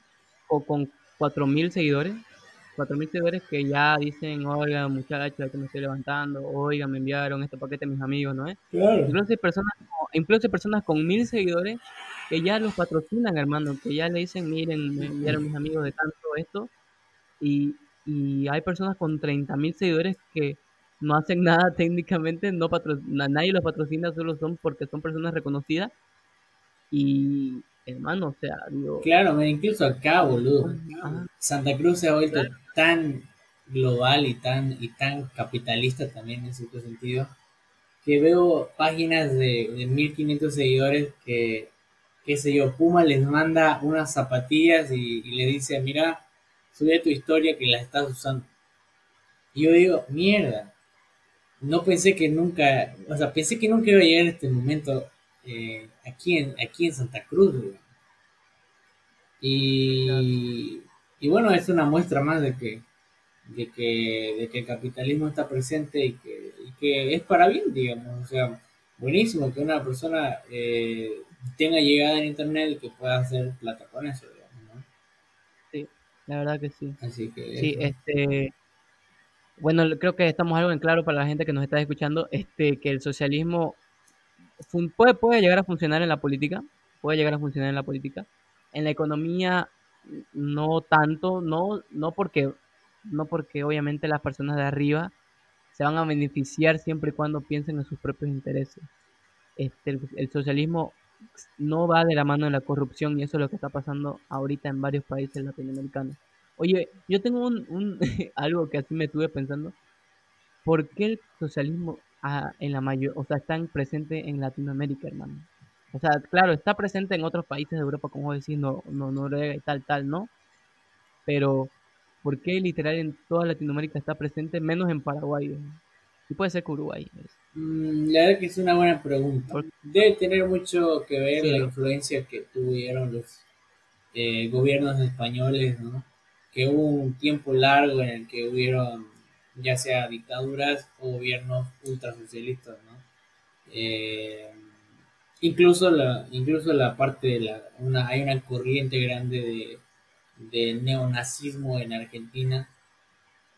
o con 4.000 seguidores, 4.000 seguidores que ya dicen, oiga, muchacha, que me estoy levantando, oiga, me enviaron este paquete mis amigos, ¿no es? Claro. Incluso hay personas, con- incluso hay personas con 1.000 seguidores que ya los patrocinan, hermano, que ya le dicen, miren, me enviaron mis amigos de tanto esto, y, y hay personas con 30.000 seguidores que no hacen (laughs) nada técnicamente, no nadie los patrocina, solo son porque son personas reconocidas, y hermano, o sea, digo, Claro, incluso acá, boludo. ajá, Santa Cruz se ha vuelto tan global y tan, y tan capitalista también en cierto sentido, que veo páginas de, de 1500 seguidores que, qué sé yo, Puma les manda unas zapatillas y, le dice, mira, sube tu historia que las estás usando. Y yo digo, mierda, no pensé que nunca, o sea, pensé que nunca iba a llegar este momento eh, aquí, en, aquí en Santa Cruz. Y, y bueno, es una muestra más de que, de que, de que el capitalismo está presente y que, y que es para bien, digamos. O sea, buenísimo que una persona eh, tenga llegada en internet y que pueda hacer plata con eso, digamos, ¿no? sí, la verdad que sí. Así que Sí, eso. este, bueno, creo que estamos algo en claro para la gente que nos está escuchando, este, que el socialismo fun- puede, puede llegar a funcionar en la política, puede llegar a funcionar en la política, en la economía no tanto, no, no porque, no porque obviamente las personas de arriba se van a beneficiar siempre y cuando piensen en sus propios intereses. Este, el, socialismo no va de la mano de la corrupción y eso es lo que está pasando ahorita en varios países latinoamericanos. Oye, yo tengo un, un (laughs) algo que así me estuve pensando. ¿Por qué el socialismo ah, en la mayor, o sea, está en- presente en Latinoamérica, hermano? O sea, claro, está presente en otros países de Europa, como decís, no, no, Noruega y tal, tal, ¿no? Pero, ¿por qué literal en toda Latinoamérica está presente, menos en Paraguay? Y puede ser que Uruguay. es- Mm, La verdad que es una buena pregunta. Debe tener mucho que ver Sí, la influencia que tuvieron los eh, gobiernos españoles, ¿no? Que hubo un tiempo largo en el que hubieron ya sea dictaduras o gobiernos ultrasocialistas, ¿no? Eh, incluso la, incluso la parte de la, una, hay una corriente grande de, de neonazismo en Argentina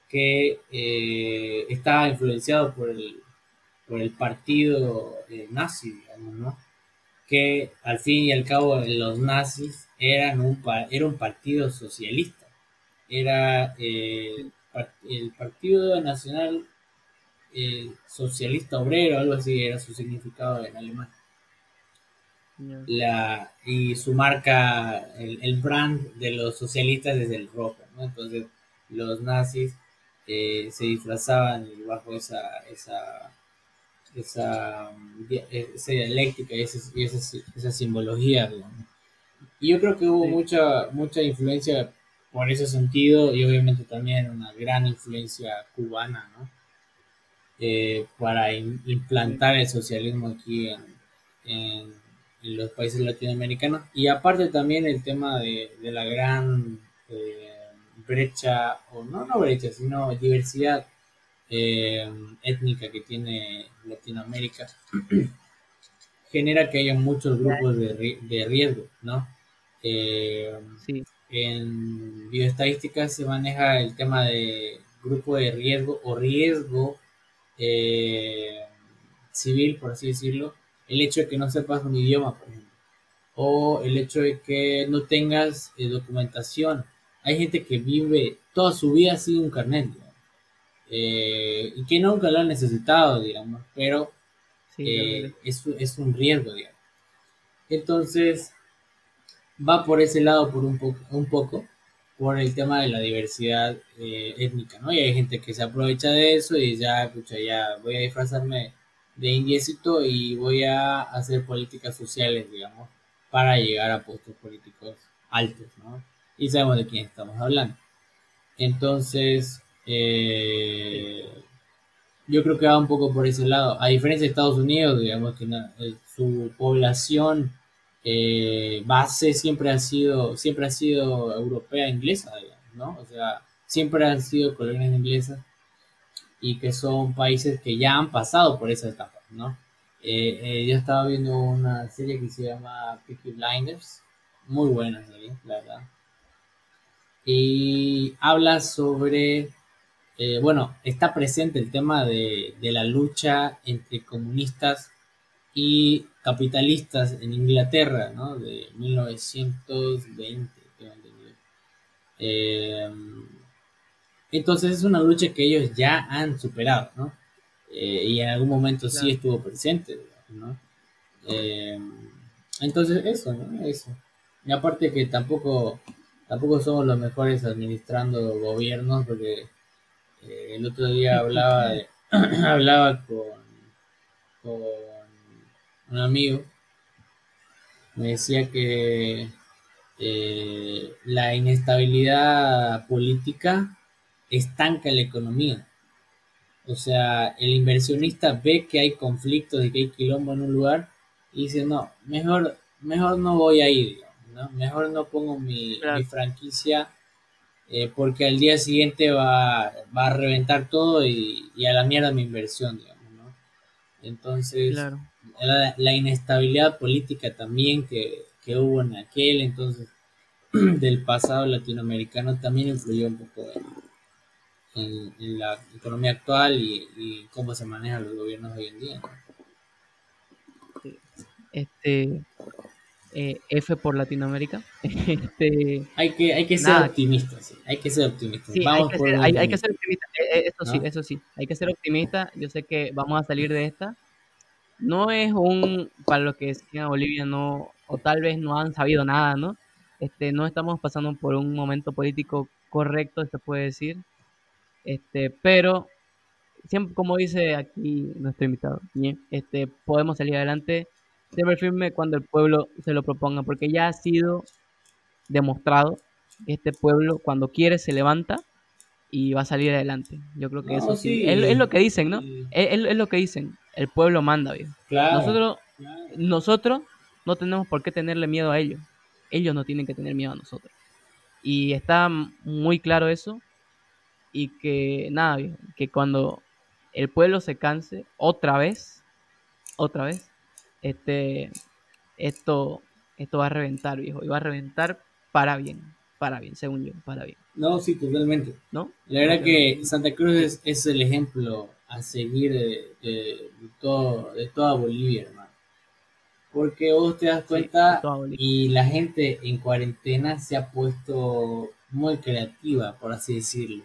que eh, estaba influenciado por el, por el partido eh, nazi, digamos, ¿no? Que al fin y al cabo los nazis eran un, era un partido socialista, era eh, el Partido Nacional eh, Socialista Obrero, algo así era su significado en alemán. La, y su marca, el, el brand de los socialistas es el rojo, ¿no? Entonces los nazis eh, se disfrazaban bajo esa, esa, esa, di- esa dialéctica y esa, y esa, esa simbología, digamos. Y yo creo que hubo Sí. mucha, mucha influencia por ese sentido y obviamente también una gran influencia cubana, ¿no? Eh, para im- implantar el socialismo aquí en, en- en los países latinoamericanos. Y aparte también el tema de, de la gran eh, brecha, o no, no brecha, sino diversidad eh, étnica que tiene Latinoamérica, (clears throat) genera que haya muchos grupos de, de riesgo, ¿no? Eh, Sí, en bioestadística se maneja el tema de grupo de riesgo o riesgo eh, civil, por así decirlo, el hecho de que no sepas un idioma, por ejemplo, o el hecho de que no tengas eh, documentación. Hay gente que vive toda su vida sin un carnet, eh, y que nunca lo ha necesitado, digamos, pero sí, eh, es, es un riesgo, digamos. Entonces, va por ese lado por un poco, un poco por el tema de la diversidad eh, étnica, ¿no? Y hay gente que se aprovecha de eso y ya, escucha, ya voy a disfrazarme de indiecito y voy a hacer políticas sociales, digamos, para llegar a puestos políticos altos, ¿no? Y sabemos de quién estamos hablando. Entonces, eh, yo creo que va un poco por ese lado. A diferencia de Estados Unidos, digamos que eh, su población eh, base siempre ha sido, siempre ha sido europea inglesa, digamos, ¿no? O sea, siempre han sido colonias inglesas y que son países que ya han pasado por esa etapa, ¿no? Eh, eh, yo estaba viendo una serie que se llama Peaky Blinders, muy buena serie, la verdad. Y habla sobre eh, bueno, está presente el tema de, de la lucha entre comunistas y capitalistas en Inglaterra, ¿no? De 1920, tengo entendido. Entonces es una lucha que ellos ya han superado, ¿no? Eh, y en algún momento sí Claro. estuvo presente, ¿no? Eh, entonces eso, ¿no? Eso. Y aparte que tampoco, tampoco somos los mejores administrando gobiernos, porque eh, el otro día hablaba de- (clears throat) hablaba con, con un amigo, me decía que eh, la inestabilidad política estanca la economía. O sea, el inversionista ve que hay conflictos y que hay quilombo en un lugar y dice, no, mejor, mejor no voy a ir, ¿no? Mejor no pongo mi, Claro. mi franquicia eh, porque al día siguiente va, va a reventar todo y, y a la mierda mi inversión, digamos, ¿no? Entonces, Claro. la, la inestabilidad política también que, que hubo en aquel entonces (clears throat) del pasado latinoamericano también influyó un poco en, en- en la economía actual y, y cómo se manejan los gobiernos hoy en día. ¿no? Este, eh, F por Latinoamérica. (laughs) Este, Hay que, hay que ser Nada. optimistas, sí, hay que ser optimistas. sí, hay Vamos que, por ser, hay, que ser optimista. Eh, eh, eso sí, eso sí. Hay que ser optimista. Yo sé que vamos a salir de esta. No es un, para los que decían Bolivia, no, o tal vez no han sabido nada, ¿no? Este, no estamos pasando por un momento político correcto, se puede decir. Este, pero siempre, como dice aquí nuestro invitado, bien, este, podemos salir adelante siempre firme cuando el pueblo se lo proponga, porque ya ha sido demostrado que este pueblo cuando quiere se levanta y va a salir adelante. Yo creo que No, eso sí, sí. es, es lo que dicen, ¿no? Sí. Es, es- es lo que dicen, el pueblo manda, viejo. Claro, Nosotros, claro. nosotros no tenemos por qué tenerle miedo a ellos. Ellos no tienen que tener miedo a nosotros. Y está muy claro eso. Y que nada, que cuando el pueblo se canse otra vez, otra vez, este, esto, esto va a reventar, viejo. Y va a reventar para bien, para bien, según yo, para bien, No, sí, totalmente. ¿no? La verdad que Santa Cruz es, es el ejemplo a seguir de, de- de todo, de toda Bolivia, hermano. Porque vos te das cuenta y la gente en cuarentena se ha puesto muy creativa, por así decirlo.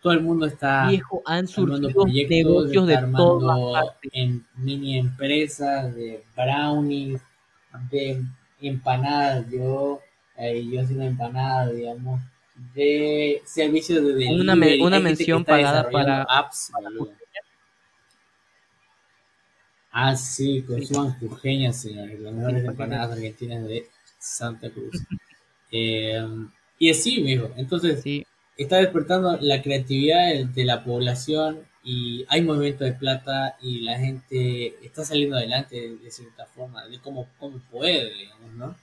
Todo el mundo está Viejo, han surgido proyectos, negocios de todas armando partes. en mini empresas de brownies, de empanadas, yo, eh, yo haciendo empanadas, digamos, de servicios de delivery. Una me- una mención pagada para- apps. Ah, sí, consuman jujeñas, señores, las mejores Sí, empanadas argentinas de Santa Cruz. (laughs) Eh, y así, mijo, entonces Sí, está despertando la creatividad de, de la población y hay movimiento de plata y la gente está saliendo adelante de, de cierta forma, de cómo, cómo puede, digamos, ¿no?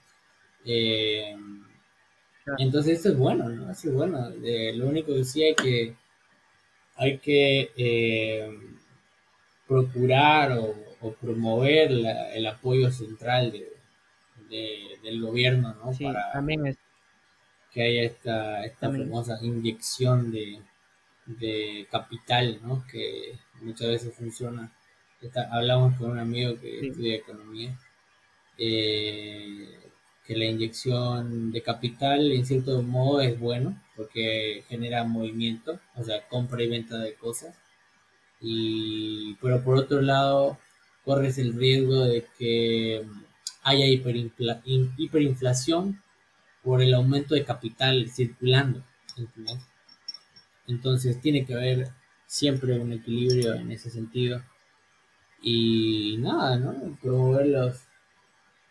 Eh, entonces esto es bueno, ¿no? Eso es bueno. Eh, lo único que sí hay que hay que eh, procurar o, promover el apoyo central del gobierno, ¿no? Para también que haya esta, esta famosa inyección de, capital, ¿no? Que muchas veces funciona. hablamos con un amigo que estudia economía, eh, que la inyección de capital en cierto modo es bueno porque genera movimiento, o sea, compra y venta de cosas. Y, pero por otro lado, corres el riesgo de que haya hiperinflación por el aumento de capital circulando. Entonces tiene que haber siempre un equilibrio en ese sentido. Y nada, ¿no? Promover los,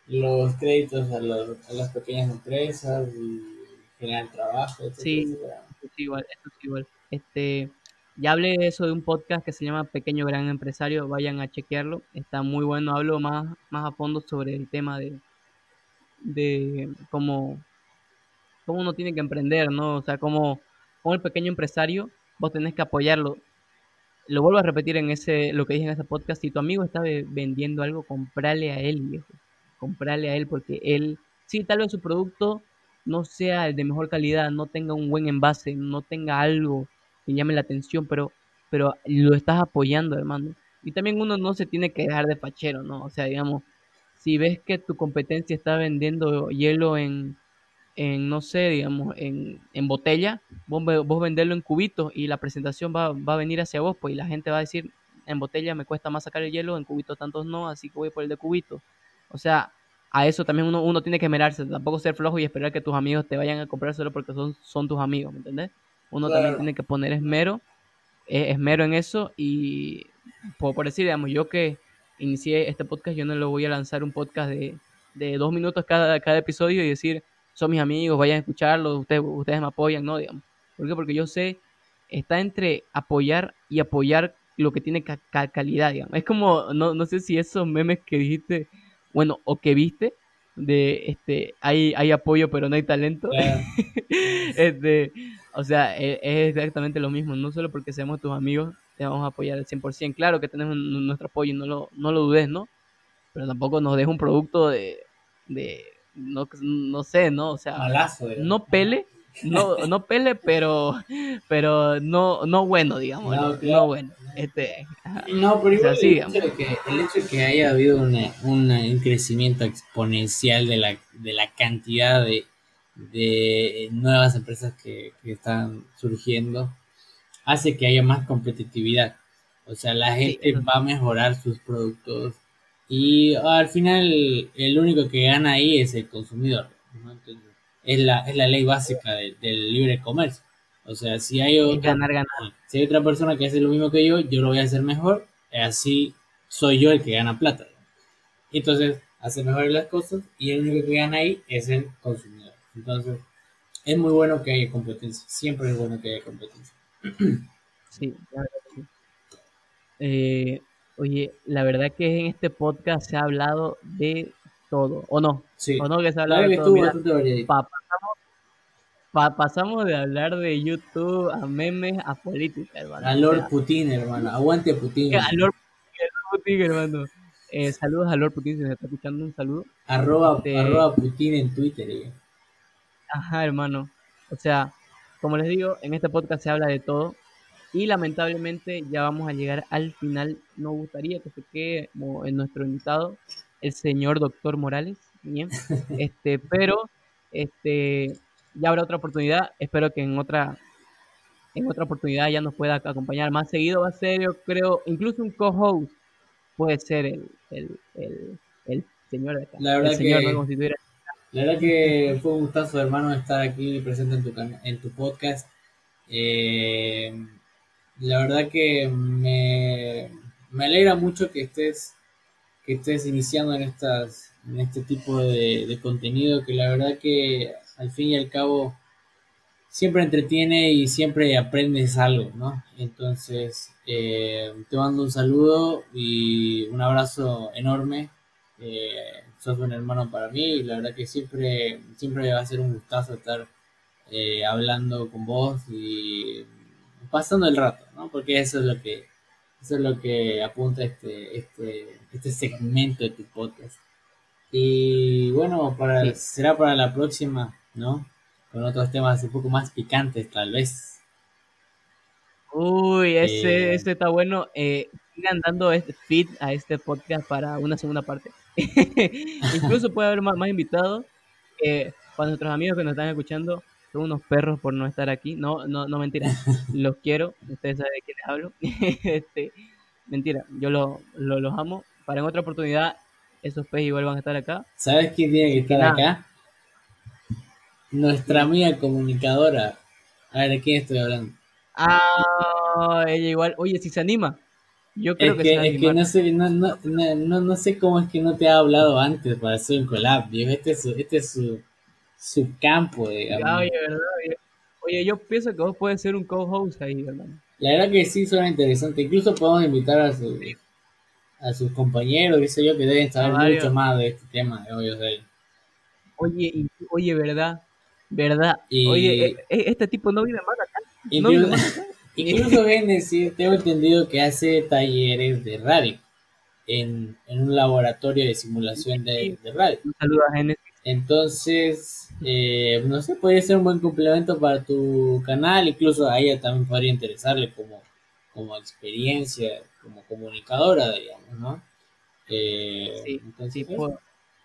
los créditos a, a las pequeñas empresas y generar trabajo. sí, es igual, es igual. Este, ya hablé de eso de un podcast que se llama Pequeño Gran Empresario, vayan a chequearlo, está muy bueno, hablo más, más a fondo sobre el tema de, de cómo, cómo uno tiene que emprender, ¿no? O sea, como el pequeño empresario vos tenés que apoyarlo. Lo vuelvo a repetir en ese, lo que dije en ese podcast, si tu amigo está vendiendo algo, comprale a él, viejo. Comprale a él porque él, sí, tal vez su producto no sea el de mejor calidad, no tenga un buen envase, no tenga algo que llame la atención, pero, pero lo estás apoyando, hermano. Y también uno no se tiene que dejar de fachero, ¿no? O sea, digamos, si ves que tu competencia está vendiendo hielo en, en no sé, digamos, en, en botella, vos, vos venderlo en cubitos y la presentación va, va a venir hacia vos, pues y la gente va a decir, en botella me cuesta más sacar el hielo, en cubitos tantos no, así que voy por el de cubito. O sea, a eso también uno, uno tiene que mirarse, tampoco ser flojo y esperar que tus amigos te vayan a comprar solo porque son, son tus amigos, ¿me entendés? Uno también tiene que poner esmero, eh, esmero en eso y por, por decir, digamos, yo que inicié este podcast, yo no lo voy a lanzar un podcast de, de dos minutos cada, cada episodio y decir, son mis amigos, vayan a escucharlo, ustedes, ustedes me apoyan, ¿no? Digamos. ¿Por qué? Porque yo sé, está entre apoyar y apoyar lo que tiene calidad, digamos. Es como, no, no sé si esos memes que dijiste, bueno, o que viste, de este, hay, hay apoyo pero no hay talento. (laughs) este, o sea, es, es, exactamente lo mismo, no solo porque seamos tus amigos, te vamos a apoyar al 100%. Claro que tenemos nuestro apoyo, no lo, no lo dudes, ¿no? Pero tampoco nos dejes un producto de, de no, no sé, ¿no? O sea, no pele, no, no pele, pero, pero no, no bueno, digamos, no, bueno. Este, no, pero igual el, hecho de que, el hecho de que haya habido un crecimiento exponencial de la, de la cantidad de, de nuevas empresas que, que, están surgiendo hace que haya más competitividad. O sea, la gente va a mejorar sus productos y al final el único que gana ahí es el consumidor. es, la, es la ley básica del libre comercio. O sea, si hay, otra, si hay otra persona que hace lo mismo que yo, yo lo voy a hacer mejor. Así soy yo el que gana plata. Entonces, hace mejor las cosas y el único que gana ahí es el consumidor. Entonces, es muy bueno que haya competencia. Siempre es bueno que haya competencia. Sí, claro. Eh, Oye, la verdad que en este podcast se ha hablado de todo, ¿o no? Sí. ¿O no que se ha hablado de todo? pasamos, de hablar de YouTube a memes a política, hermano. A Lord Putin, hermano. Aguante Putin. (laughs) A Lord, Putin, hermano. Eh, saludos a Lord Putin, si se está escuchando, un saludo. Arroba, arroba Putin en Twitter. Eh. Ajá, hermano. O sea, como les digo, en este podcast se habla de todo. Y lamentablemente ya vamos a llegar al final. Nos gustaría que se quede en nuestro invitado, el señor doctor Morales. Bien. (laughs) Este, pero este, ya habrá otra oportunidad. Espero que en otra, en otra oportunidad ya nos pueda acompañar más seguido. Va a ser, yo creo, incluso un co-host puede ser el, el, señor de acá. La verdad, que, la verdad que fue un gustazo, hermano, estar aquí presente en tu, en tu podcast. Eh, la verdad que me, alegra mucho que estés que estés iniciando en estas en este tipo de, contenido que la verdad que al fin y al cabo siempre entretiene y siempre aprendes algo, ¿no? Entonces, eh, te mando un saludo y un abrazo enorme. Eh, sos un hermano para mí y la verdad que siempre, siempre va a ser un gustazo estar eh, hablando con vos y pasando el rato, ¿no? Porque eso es lo que, eso es lo que apunta este, este, este segmento de tu podcast. Y bueno, para, será para la próxima, ¿no? Con otros temas un poco más picantes, tal vez. Uy, ese, eh, ese está bueno. Eh, sigan dando este feed a este podcast para una segunda parte. (laughs) Incluso puede haber más, invitados. Eh, para nuestros amigos que nos están escuchando, son unos perros por no estar aquí. No, no, no mentira. (laughs) los quiero. Ustedes saben de quiénes hablo. (laughs) este, mentira, yo lo, los amo. Para en otra oportunidad, esos peces igual van a estar acá. ¿Sabes quién tiene que estar acá? Nuestra amiga comunicadora. A ver, ¿de quién estoy hablando? Ah, ella igual. Oye, si se anima. Yo creo que, es que no sé, no, no, no, no, sé cómo es que no te ha hablado antes para hacer un collab, Este es su, este es su, su campo, digamos. oye, ¿verdad? Oye, yo pienso que vos puedes ser un co-host ahí, ¿verdad? La verdad que sí suena interesante. Incluso podemos invitar a su, a sus compañeros, dice yo, que deben saber mucho más de este tema de hoyos de Oye, oye, ¿verdad? ¿Verdad? Oye, e, e, este tipo no vive más acá. No vive más acá. (laughs) Incluso decir, tengo entendido que hace talleres de radio en, un laboratorio de simulación de, radio. Un saludo a Genesis. Entonces, eh, no sé, podría ser un buen complemento para tu canal, incluso a ella también podría interesarle como, como experiencia, como comunicadora, digamos, ¿no? Eh, sí, entonces, pues,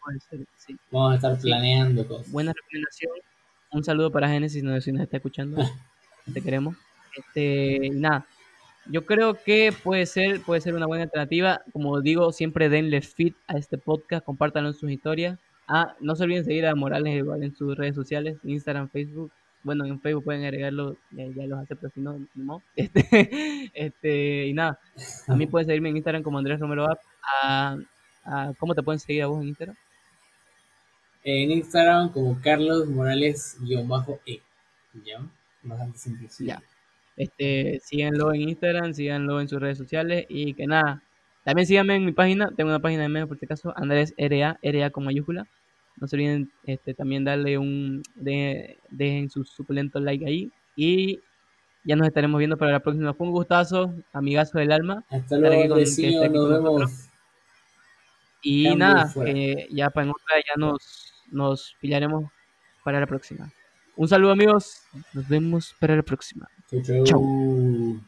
puede, ser, sí. Vamos a estar planeando cosas. Buena recomendación. Un saludo para Genesis, no sé si nos está escuchando. (laughs) Te queremos. Este, nada, yo creo que puede ser, puede ser una buena alternativa. Como digo, siempre denle feed a este podcast, compártanlo en sus historias. Ah, no se olviden seguir a Morales igual en sus redes sociales, Instagram, Facebook. Bueno, en Facebook pueden agregarlo, ya, los acepto, si no, no. (laughs) Este, este, y nada, a mí pueden seguirme en Instagram como Andrés Romero A, ¿Cómo te pueden seguir a vos en Instagram? En Instagram como Carlos Morales-E. ¿Ya? Bastante simple. Ya. Este, síganlo en Instagram, síganlo en sus redes sociales y que nada. También síganme en mi página, tengo una página de medio por este caso, Andrés RA, RA con mayúscula. No se olviden este, también darle un, de, dejen su suculento like ahí y ya nos estaremos viendo para la próxima. Fue un gustazo, amigazo del alma. Hasta luego, nos vemos. Y nada, ya para en otra ya nos, nos pillaremos para la próxima. Un saludo amigos, nos vemos para la próxima. Chau.